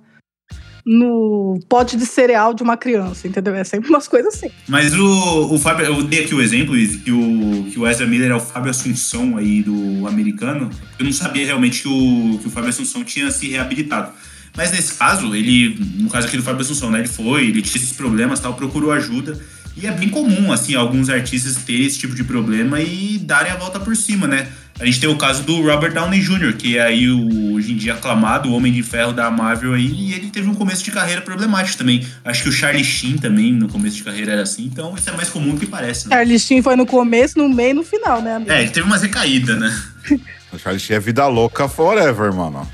No pote de cereal de uma criança, entendeu? É sempre umas coisas assim. Mas o, o Fábio, eu dei aqui o exemplo, que o, que o Ezra Miller é o Fábio Assunção aí do americano. Eu não sabia realmente que o, que o Fábio Assunção tinha se reabilitado. Mas nesse caso, ele, no caso aqui do Fábio Assunção, né? Ele foi, ele tinha esses problemas tal, procurou ajuda. E é bem comum, assim, alguns artistas terem esse tipo de problema e darem a volta por cima, né? A gente tem o caso do Robert Downey Jr., que é aí o, hoje em dia aclamado, o Homem de Ferro da Marvel aí, e ele teve um começo de carreira problemático também. Acho que o Charlie Sheen também, no começo de carreira, era assim, então isso é mais comum do que parece, né? Charlie Sheen foi no começo, no meio e no final, né, amigo? É, ele teve umas recaídas, né? O Charlie Sheen é vida louca forever, mano.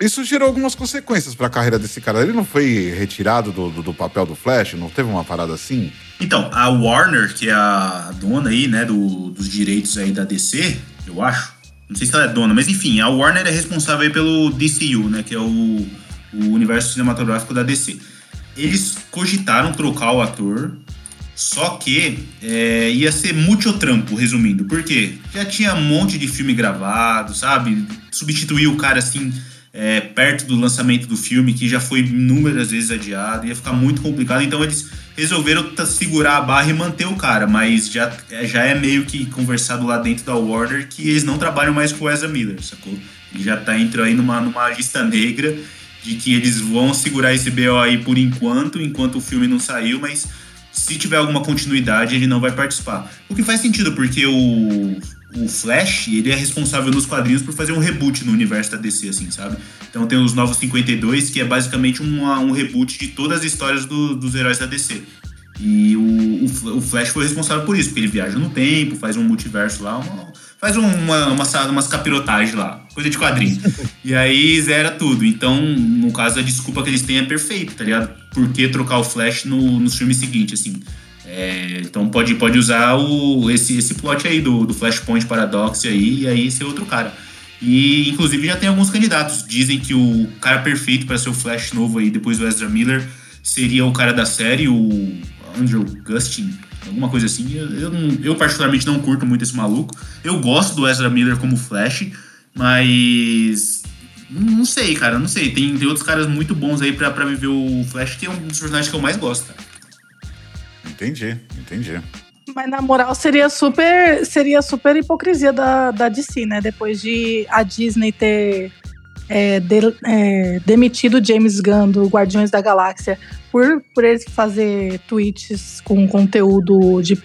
Isso gerou algumas consequências pra carreira desse cara. Ele não foi retirado do, do, do papel do Flash? Não teve uma parada assim? Então, a Warner, que é a dona aí, né, do- dos direitos aí da DC, eu acho. Não sei se ela é dona, mas enfim, a Warner é responsável pelo DCU, né, que é o, o universo cinematográfico da DC. Eles cogitaram trocar o ator, só que é, ia ser muito trampo, resumindo. Por quê? Já tinha um monte de filme gravado, sabe? Substituir o cara assim é, perto do lançamento do filme, que já foi inúmeras vezes adiado, ia ficar muito complicado. Então eles resolveram segurar a barra e manter o cara, mas já, já é meio que conversado lá dentro da Warner que eles não trabalham mais com o Ezra Miller, sacou? Ele já tá entrando aí numa, numa lista negra de que eles vão segurar esse BO aí por enquanto, enquanto o filme não saiu, mas se tiver alguma continuidade, ele não vai participar. O que faz sentido, porque o, o Flash, ele é responsável nos quadrinhos por fazer um reboot no universo da DC, assim, sabe? Então tem os Novos 52, que é basicamente uma, um reboot de todas as histórias do, dos heróis da DC. E o, o, Flash foi responsável por isso, porque ele viaja no tempo, faz um multiverso lá, uma, faz uma, uma, umas capirotagens lá, coisa de quadrinho. e aí zera tudo. Então, no caso, a desculpa que eles têm é perfeita, tá ligado? Por que trocar o Flash no, no filme seguinte, assim? É, então pode, pode usar o, esse, esse plot aí do, do Flashpoint Paradox aí, e aí ser outro cara. E inclusive já tem alguns candidatos. Dizem que o cara perfeito para ser o Flash novo aí, depois do Ezra Miller, seria o cara da série, o Andrew Gustin, alguma coisa assim. Eu, eu, eu, particularmente não curto muito esse maluco. Eu gosto do Ezra Miller como Flash, mas. Não sei, cara, não sei. Tem, tem outros caras muito bons aí pra viver o Flash, que é um dos personagens que eu mais gosto, cara. Entendi, entendi. Mas na moral seria super, seria super hipocrisia da, da DC, né? Depois de a Disney ter é, de, é, demitido James Gunn do Guardiões da Galáxia por, por ele fazer tweets com conteúdo de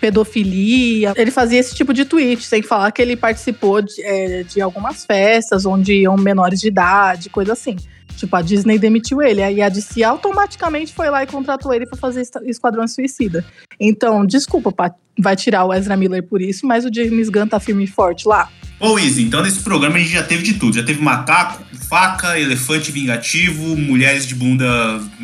pedofilia. Ele fazia esse tipo de tweet, sem falar que ele participou de, é, de algumas festas onde iam menores de idade, coisa assim. Tipo, a Disney demitiu ele. Aí a DC automaticamente foi lá e contratou ele para fazer Esquadrão Suicida. Então, desculpa, vai tirar o Ezra Miller por isso, mas o James Gunn tá firme e forte lá. Ô, Izzy, então nesse programa a gente já teve de tudo. Já teve macaco, faca, elefante vingativo, mulheres de bunda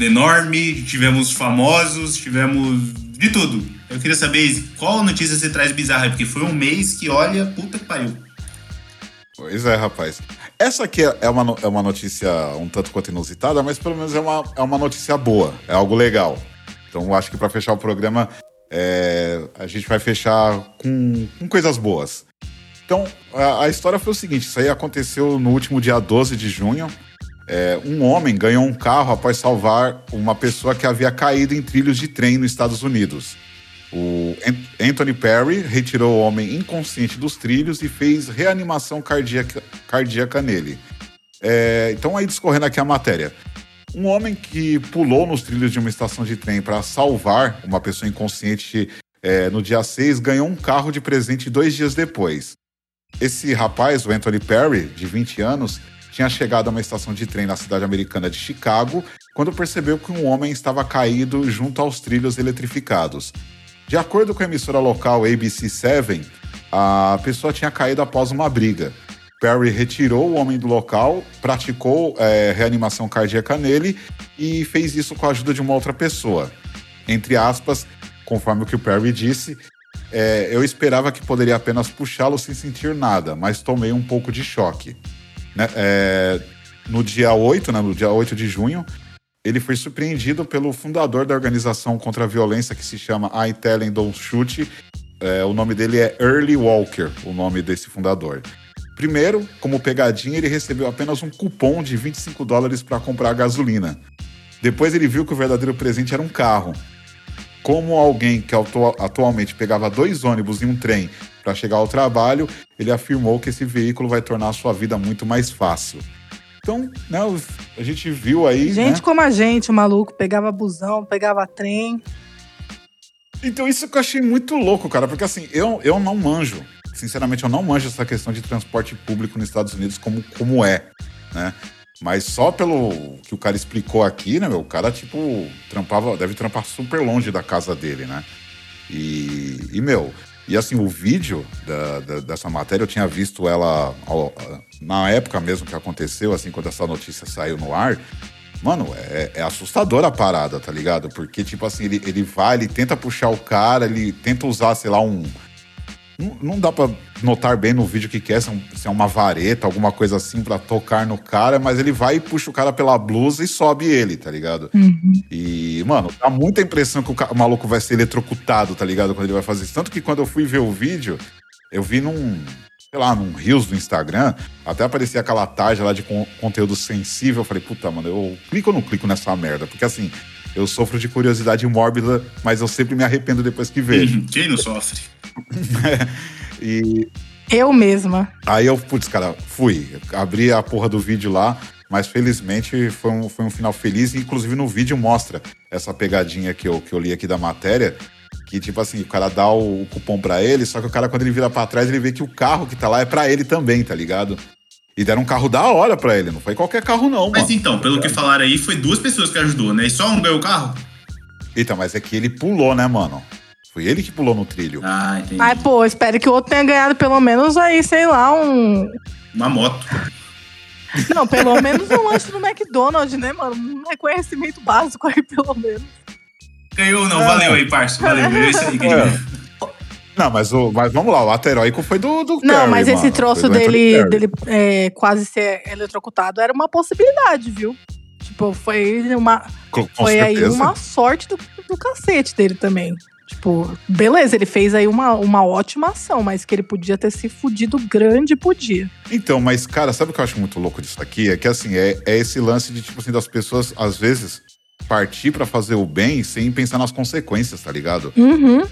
enorme, tivemos famosos, tivemos de tudo. Eu queria saber, Izzy, qual notícia você traz bizarra? Porque foi um mês que, olha, puta que pariu. Pois é, rapaz. Essa aqui é uma, é uma notícia um tanto quanto inusitada, mas pelo menos é uma, é uma notícia boa, é algo legal. Então acho que para fechar o programa, é, a gente vai fechar com, com coisas boas. Então, a, a, história foi o seguinte: isso aí aconteceu no último dia 12 de junho. É, um homem ganhou um carro após salvar uma pessoa que havia caído em trilhos de trem nos Estados Unidos. O Anthony Perry retirou o homem inconsciente dos trilhos e fez reanimação cardíaca, cardíaca nele. É, então, aí discorrendo aqui a matéria. Um homem que pulou nos trilhos de uma estação de trem para salvar uma pessoa inconsciente é, no dia 6 ganhou um carro de presente dois dias depois. Esse rapaz, o Anthony Perry, de 20 anos, tinha chegado a uma estação de trem na cidade americana de Chicago quando percebeu que um homem estava caído junto aos trilhos eletrificados. De acordo com a emissora local ABC7, a pessoa tinha caído após uma briga. Perry retirou o homem do local, praticou é, reanimação cardíaca nele e fez isso com a ajuda de uma outra pessoa. Entre aspas, conforme o que o Perry disse, é, eu esperava que poderia apenas puxá-lo sem sentir nada, mas tomei um pouco de choque. Né? É, no dia 8, né, no dia 8 de junho, ele foi surpreendido pelo fundador da organização contra a violência que se chama I Tell and Don't Shoot. É, o nome dele é Early Walker, o nome desse fundador. Primeiro, como pegadinha, ele recebeu apenas um cupom de 25 dólares para comprar gasolina. Depois ele viu que o verdadeiro presente era um carro como alguém que atualmente pegava dois ônibus e um trem para chegar ao trabalho, ele afirmou que esse veículo vai tornar a sua vida muito mais fácil. Então, né, a gente viu aí. Gente né? como a gente, o maluco, pegava busão, pegava trem. Então, isso que eu achei muito louco, cara, porque assim, eu, eu não manjo. Sinceramente, eu não manjo essa questão de transporte público nos Estados Unidos como, como é, né? Mas só pelo que o cara explicou aqui, né, meu? O cara, tipo, trampava, deve trampar super longe da casa dele, né? E, e meu, e assim, o vídeo da, da, dessa matéria, eu tinha visto ela ao, na época mesmo que aconteceu, assim, quando essa notícia saiu no ar. Mano, é, é assustadora a parada, tá ligado? Porque, tipo assim, ele, ele vai, ele tenta puxar o cara, ele tenta usar, sei lá, um, não, não dá para notar bem no vídeo que quer, se é, um, se é uma vareta, alguma coisa assim para tocar no cara, mas ele vai e puxa o cara pela blusa e sobe ele, tá ligado? Uhum. E, mano, dá muita impressão que o, o, maluco vai ser eletrocutado, tá ligado? Quando ele vai fazer isso. Tanto que quando eu fui ver o vídeo, eu vi num. Sei lá, num Reels do Instagram, até aparecia aquela tarja lá de con conteúdo sensível. Eu falei, puta, mano, eu clico ou não clico nessa merda? Porque assim, eu sofro de curiosidade mórbida, mas eu sempre me arrependo depois que vejo. Quem não sofre? e Eu mesma. aí eu, putz, cara, fui. Abri a porra do vídeo lá, mas felizmente foi um, foi um final feliz. E, inclusive no vídeo mostra essa pegadinha que eu, que eu li aqui da matéria. Que, tipo assim, o cara dá o, cupom pra ele, só que o cara, quando ele vira pra trás, ele vê que o carro que tá lá é pra ele também, tá ligado? E deram um carro da hora pra ele, não foi qualquer carro, não, Mas mano. então, pelo que falaram aí, foi duas pessoas que ajudou, né? E só um ganhou o carro? Eita, mas é que ele pulou, né, mano? Foi ele que pulou no trilho. Ah, entendi. Mas, pô, espero que o outro tenha ganhado pelo menos aí, sei lá, um. Uma moto. Não, pelo menos um lanche no McDonald's, né, mano? Um reconhecimento básico aí, pelo menos. Ganhou, não. É. Valeu aí, parça. Valeu. É isso aí que É. Não, mas, o, mas vamos lá, o ato heróico foi do, do Não, Perry, mas esse mano. troço dele, dele é, quase ser eletrocutado era uma possibilidade, viu? Tipo, foi uma. Com, com foi aí certeza. uma sorte do, do cacete dele também. Tipo, beleza, ele fez aí uma, uma ótima ação, mas que ele podia ter se fudido grande, podia. Então, mas, cara, sabe o que eu acho muito louco disso aqui? É que, assim, é, é esse lance de, tipo assim, das pessoas, às vezes, partir pra fazer o bem sem pensar nas consequências, tá ligado? Uhum,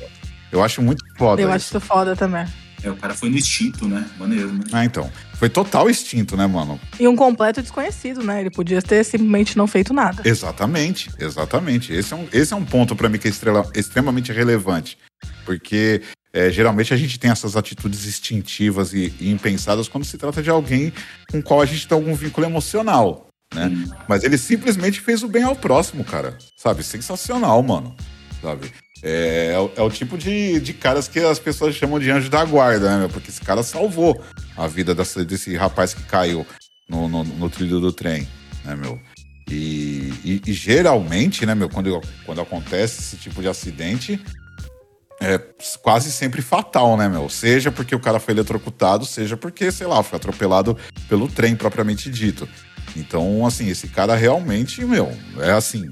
Eu acho muito foda eu isso. acho isso foda também. É, o cara foi no instinto, né? Maneiro, né? Ah, então. Foi total instinto, né, mano? E um completo desconhecido, né? Ele podia ter simplesmente não feito nada. Exatamente, exatamente. Esse é um, esse é um ponto pra mim que é estrela- extremamente relevante. Porque é, geralmente a gente tem essas atitudes instintivas e, e impensadas quando se trata de alguém com o qual a gente tem algum vínculo emocional, né? Hum. Mas ele simplesmente fez o bem ao próximo, cara. Sabe? Sensacional, mano. Sabe? É, é o- é o tipo de, de caras que as pessoas chamam de anjo da guarda, né? Porque esse cara salvou a vida dessa- desse rapaz que caiu no, no, no trilho do trem, né, meu? E, e- e geralmente, né, meu, quando, quando acontece esse tipo de acidente, é quase sempre fatal, né, meu? Seja porque o cara foi eletrocutado, seja porque, sei lá, foi atropelado pelo trem propriamente dito. Então, assim, esse cara realmente, meu, é assim,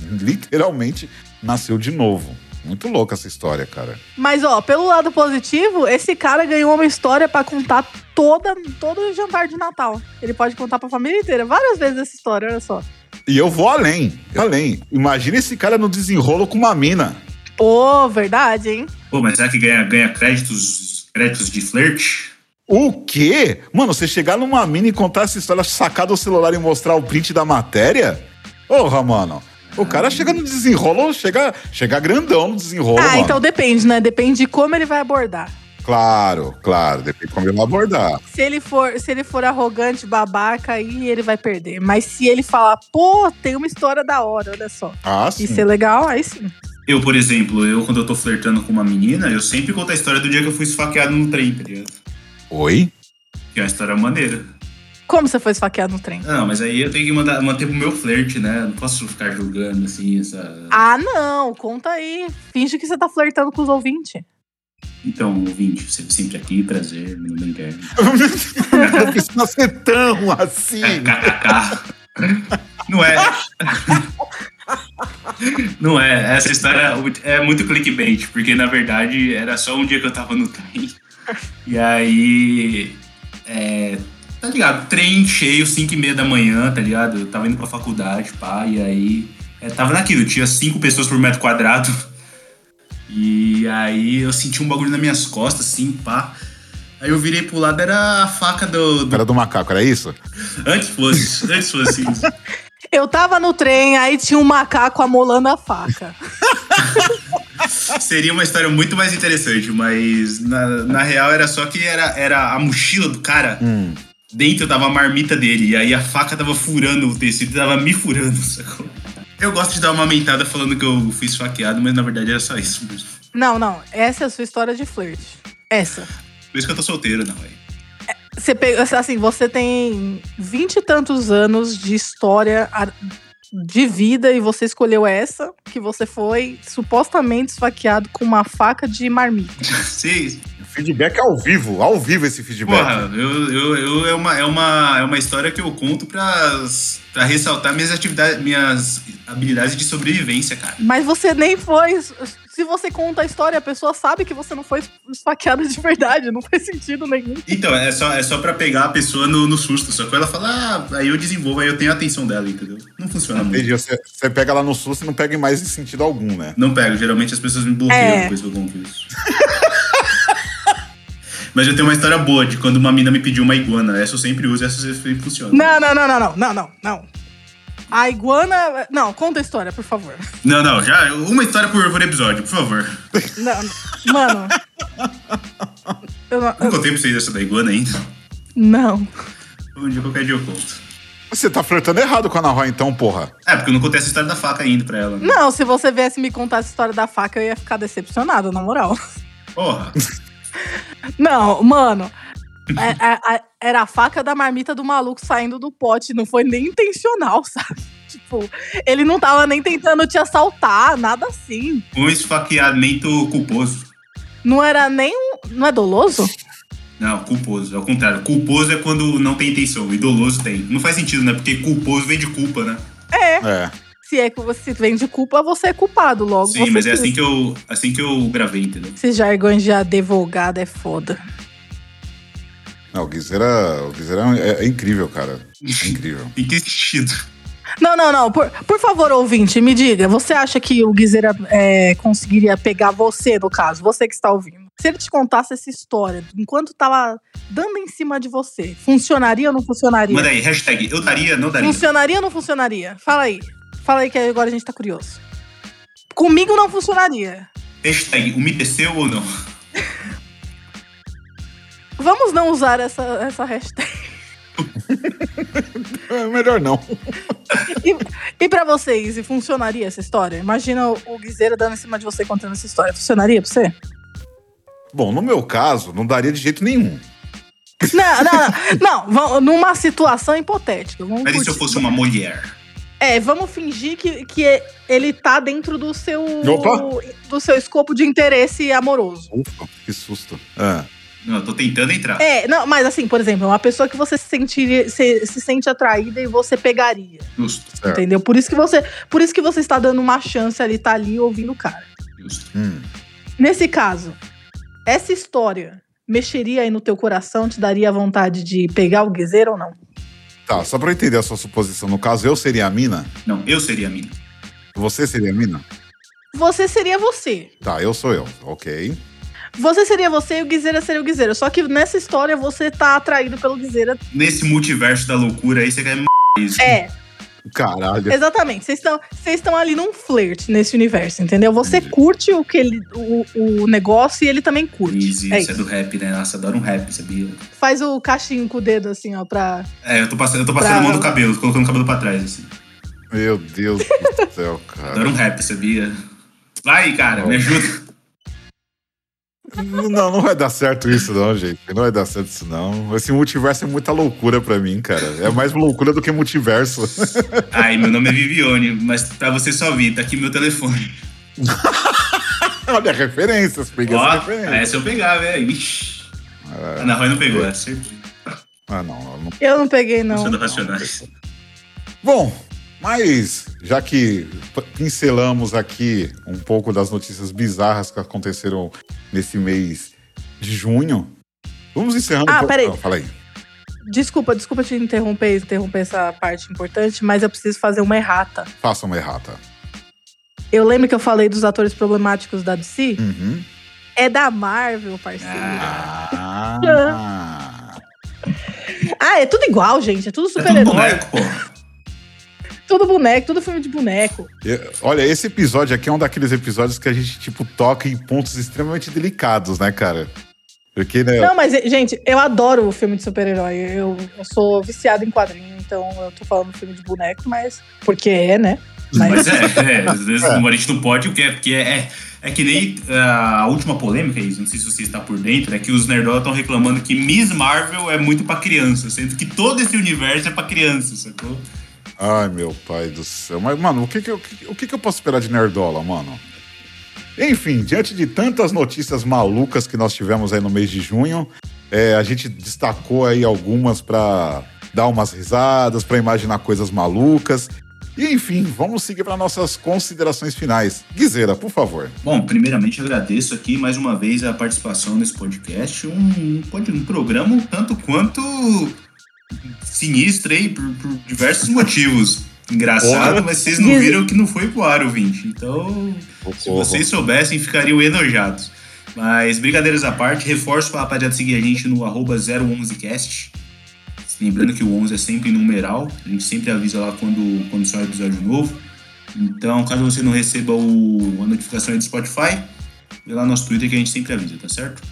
literalmente nasceu de novo. Muito louca essa história, cara. Mas, ó, pelo lado positivo, esse cara ganhou uma história pra contar toda, todo o jantar de Natal. Ele pode contar pra família inteira, várias vezes essa história, olha só. E eu vou além, além. Imagina esse cara no desenrolo com uma mina. Pô, verdade, hein? Pô, mas será que ganha, ganha créditos, créditos de flerte? O quê? Mano, você chegar numa mina e contar essa história, sacar do celular e mostrar o print da matéria? Porra, mano. O cara chega no desenrolo, chega, chega grandão no desenrolo, ah, mano. então depende, né? Depende de como ele vai abordar. Claro, claro. Depende de como ele vai abordar. Se ele for, se ele for arrogante, babaca, aí ele vai perder. Mas se ele falar, pô, tem uma história da hora, olha só. Ah, sim. E ser legal, aí sim. Eu, por exemplo, eu quando eu tô flertando com uma menina, eu sempre conto a história do dia que eu fui esfaqueado no trem, tá ligado? Oi? Que é uma história maneira. Como você foi esfaqueado no trem? Não, mas aí eu tenho que mandar, manter pro meu flerte, né? Não posso ficar julgando, assim, essa... Ah, não, conta aí. Finge que você tá flertando com os ouvintes. Então, ouvinte, você sempre aqui, prazer, meu nome é Guilherme. Não precisa ser tão assim. KKK. Não é. Não é. Essa história é muito clickbait, porque na verdade era só um dia que eu tava no trem. E aí. É, tá ligado? Trem cheio, 5 e meia da manhã, tá ligado? Eu tava indo pra faculdade, pá, e aí. é, tava naquilo, tinha cinco pessoas por metro quadrado. E aí eu senti um bagulho nas minhas costas, assim, pá. Aí eu virei pro lado, era a faca do. do... Cara do macaco, era isso? Antes fosse, antes fosse isso. Eu tava no trem, aí tinha um macaco amolando a faca. Seria uma história muito mais interessante, mas na, na real era só que era, era a mochila do cara. Hum. Dentro tava a marmita dele, e aí a faca tava furando o tecido, tava me furando, sacou? Eu gosto de dar uma mentada falando que eu fui esfaqueado, mas na verdade era só isso mesmo. Não, não. Essa é a sua história de flerte. Essa. Por isso que eu tô solteiro, não, velho. Você pega, assim, você tem vinte e tantos anos de história de vida e você escolheu essa, que você foi supostamente esfaqueado com uma faca de marmita. Sim, Feedback ao vivo, ao vivo esse feedback. Porra, eu, eu, eu, é, uma, é, uma, é uma história que eu conto pra, pra ressaltar minhas atividades, minhas habilidades de sobrevivência, cara. Mas você nem foi. Se você conta a história, a pessoa sabe que você não foi esfaqueada de verdade. Não faz sentido nenhum. Então, é só, é só pra pegar a pessoa no, no susto. Só que ela fala, ah, aí eu desenvolvo, aí eu tenho a atenção dela, entendeu? Não funciona muito. Entendi. Você, você pega lá no susto e não pega em mais em sentido algum, né? Não pego. Geralmente as pessoas me bloqueiam É. depois que eu conto isso. Mas eu tenho uma história boa de quando uma mina me pediu uma iguana. Essa eu sempre uso, essa sempre funciona. Não, não, não, não, não, não, não, não. A iguana. Não, conta a história, por favor. Não, não, já uma história por, por episódio, por favor. Não, mano. Eu não, Não eu- contei pra vocês essa da iguana ainda. não. Um dia, qualquer dia eu conto. Você tá flertando errado com a Ana Roy, então, porra. É, porque eu não contei essa história da faca ainda pra ela. Não, se você viesse me contar essa história da faca, eu ia ficar decepcionado, na moral. Porra. Não, mano. é- é- é- era a faca da marmita do maluco saindo do pote. Não foi nem intencional, sabe? Tipo, ele não tava nem tentando te assaltar, nada assim. Um esfaqueamento culposo. Não era nem. um- Não é doloso? Não, culposo. É o contrário. Culposo é quando não tem intenção. E doloso tem. Não faz sentido, né? Porque culposo vem de culpa, né? É. É. Se é que você vem de culpa, você é culpado logo. Sim, mas é assim que eu, assim que eu gravei, entendeu? Esses jargões de advogado é foda. Não, o Guizeira, o é, é incrível, cara. É incrível. Em que sentido? Não, não, não. Por, por favor, ouvinte, me diga. Você acha que o Guizeira é, conseguiria pegar você, no caso? Você que está ouvindo. Se ele te contasse essa história, enquanto tava dando em cima de você, funcionaria ou não funcionaria? Manda aí, hashtag eu daria, não daria. Funcionaria ou não funcionaria? Fala aí. Fala aí que agora a gente tá curioso. Comigo não funcionaria. Hashtag umedeceu ou não? Vamos não usar essa, essa hashtag. É melhor não. E, e pra vocês, e funcionaria essa história? Imagina o, o Guizeira dando em cima de você contando essa história. Funcionaria pra você? Bom, no meu caso, não daria de jeito nenhum. Não, não, não. não vamos- numa situação hipotética. Vamos Mas e se eu fosse uma mulher? É, vamos fingir que, que ele tá dentro do seu. Opa! do seu escopo de interesse amoroso. Ufa, que susto. Ah, Não, eu tô tentando entrar. É, não, mas assim, por exemplo, uma pessoa que você se, sentiria, se, se sente atraída e você pegaria. Justo, certo. Entendeu? Por isso que você, por isso que você está dando uma chance ali, tá ali ouvindo o cara. justo. Hum. Nesse caso, essa história mexeria aí no teu coração, te daria vontade de pegar o guiseiro ou não? Tá, só pra eu entender a sua suposição. No caso, eu seria a mina? Não, eu seria a mina. Você seria a mina? Você seria você. Tá, eu sou eu. Ok. Você seria você e o Guizeira seria o Guizeira. Só que nessa história você tá atraído pelo Guizeira. Nesse multiverso da loucura aí, você quer m*** isso. É, Caralho. exatamente. Vocês estão vocês estão ali num flirt nesse universo, entendeu? Você Entendi. curte o, que ele, o, o negócio e ele também curte. Easy, é isso é do rap, né? Nossa, adoro um rap, sabia? Faz o cachinho com o dedo assim, ó, pra. É, eu tô passando, eu tô passando Pra- a mão do cabelo, tô colocando o cabelo pra trás, assim. Meu Deus do céu, cara. Adoro um rap, sabia? Vai, cara, me ajuda. Não, não vai dar certo isso, não, gente. Não vai dar certo isso, não. Esse multiverso é muita loucura pra mim, cara. É mais loucura do que multiverso. Ai, meu nome é Viviane, mas pra você só vir, tá aqui meu telefone. Olha, referências, peguei essa Ó, referência. essa eu pegar, velho. Ixi. A Ana Roy não pegou, é certeza. Ah, não, não. Eu não peguei, não. Não. do Racionais. Bom, mas já que pincelamos aqui um pouco das notícias bizarras que aconteceram nesse mês de junho, vamos encerrando. Ah, o peraí. Não, fala aí. Desculpa, desculpa te interromper, interromper essa parte importante, mas eu preciso fazer uma errata. Faça uma errata. Eu lembro que eu falei dos atores problemáticos da DC? Uhum. É da Marvel, parceiro. Ah. Ah. É tudo igual, gente. É tudo É tudo super-herói. boneco, pô. Tudo boneco, tudo filme de boneco. Eu- Olha, esse episódio aqui é um daqueles episódios que a gente, tipo, toca em pontos extremamente delicados, né, cara? Porque, né? Não, mas, gente, eu adoro o filme de super-herói. Eu, eu sou viciado em quadrinho, então eu tô falando filme de boneco, mas. Porque é, né? Mas é, é, às vezes a gente não pode, porque é, porque é, é, é que nem ah, a última polêmica, isso, não sei se você está por dentro, é que os nerdola estão reclamando que Miss Marvel é muito pra criança, sendo que todo esse universo é pra criança, sacou? Ai, meu pai do céu. Mas, mano, o que que, eu- o que, que eu posso esperar de Nerdola, mano? Enfim, diante de tantas notícias malucas que nós tivemos aí no mês de junho, é, a gente destacou aí algumas para dar umas risadas, para imaginar coisas malucas. E enfim, vamos seguir para nossas considerações finais. Guizeira, por favor. Bom, primeiramente agradeço aqui mais uma vez a participação nesse podcast. Um, um programa um tanto quanto sinistro aí, por, por diversos motivos. Engraçado, Porra. mas vocês não viram que não foi pro ar, ouvinte. Então, Porra. se vocês soubessem, ficariam enojados. Mas, brincadeiras à parte, reforço para a rapaziada seguir a gente no 011cast. Lembrando que o 11 é sempre numeral, a gente sempre avisa lá quando, quando sai um episódio novo. Então, caso você não receba o, a notificação aí do Spotify, vê lá no nosso Twitter que a gente sempre avisa, tá certo?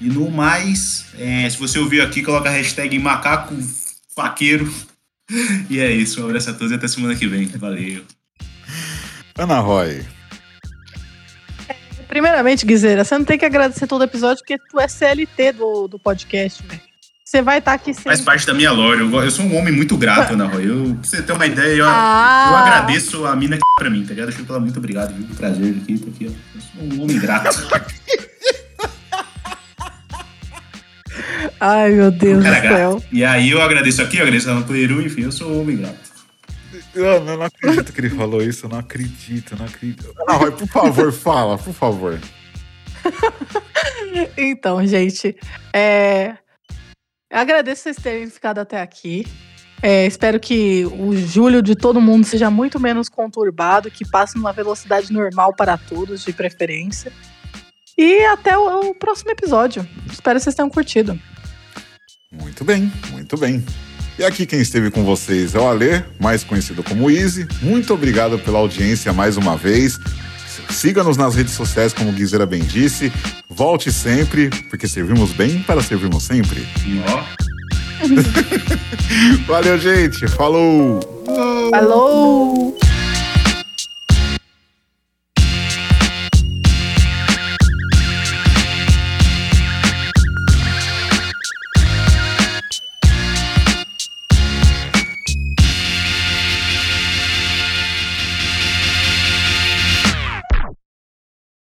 E no mais, é, se você ouviu aqui, coloca a hashtag macaco faqueiro. E é isso, um abraço a todos e até semana que vem. Valeu. Ana Roy. Primeiramente, Guizeira, você não tem que agradecer todo episódio porque tu é CLT do, do podcast, velho. Você vai estar tá aqui sempre. Faz parte da minha lore. Eu, eu, sou um homem muito grato, Ana Roy. Eu, pra você ter uma ideia, eu, ah. eu agradeço a mina que pra mim, tá ligado? Deixa eu falar muito obrigado, viu? Prazer aqui, tô aqui, ó. Eu sou um homem grato. Ai, meu Deus do céu. E aí eu agradeço aqui, eu agradeço a Peru, enfim, eu sou um homem grato. Eu, não acredito que ele falou isso, eu não acredito, eu não acredito. Ana Roy, por favor, fala, por favor. então, gente, é... agradeço vocês terem ficado até aqui. É, espero que o julho de todo mundo seja muito menos conturbado, que passe numa velocidade normal para todos, de preferência. E até o, o próximo episódio. Espero que vocês tenham curtido. Muito bem, muito bem. E aqui quem esteve com vocês é o Alê, mais conhecido como Easy. Muito obrigado pela audiência mais uma vez. Siga-nos nas redes sociais, como Guizeira bem disse. Volte sempre, porque servimos bem para servirmos sempre. Ó. Valeu, gente. Falou! Falou!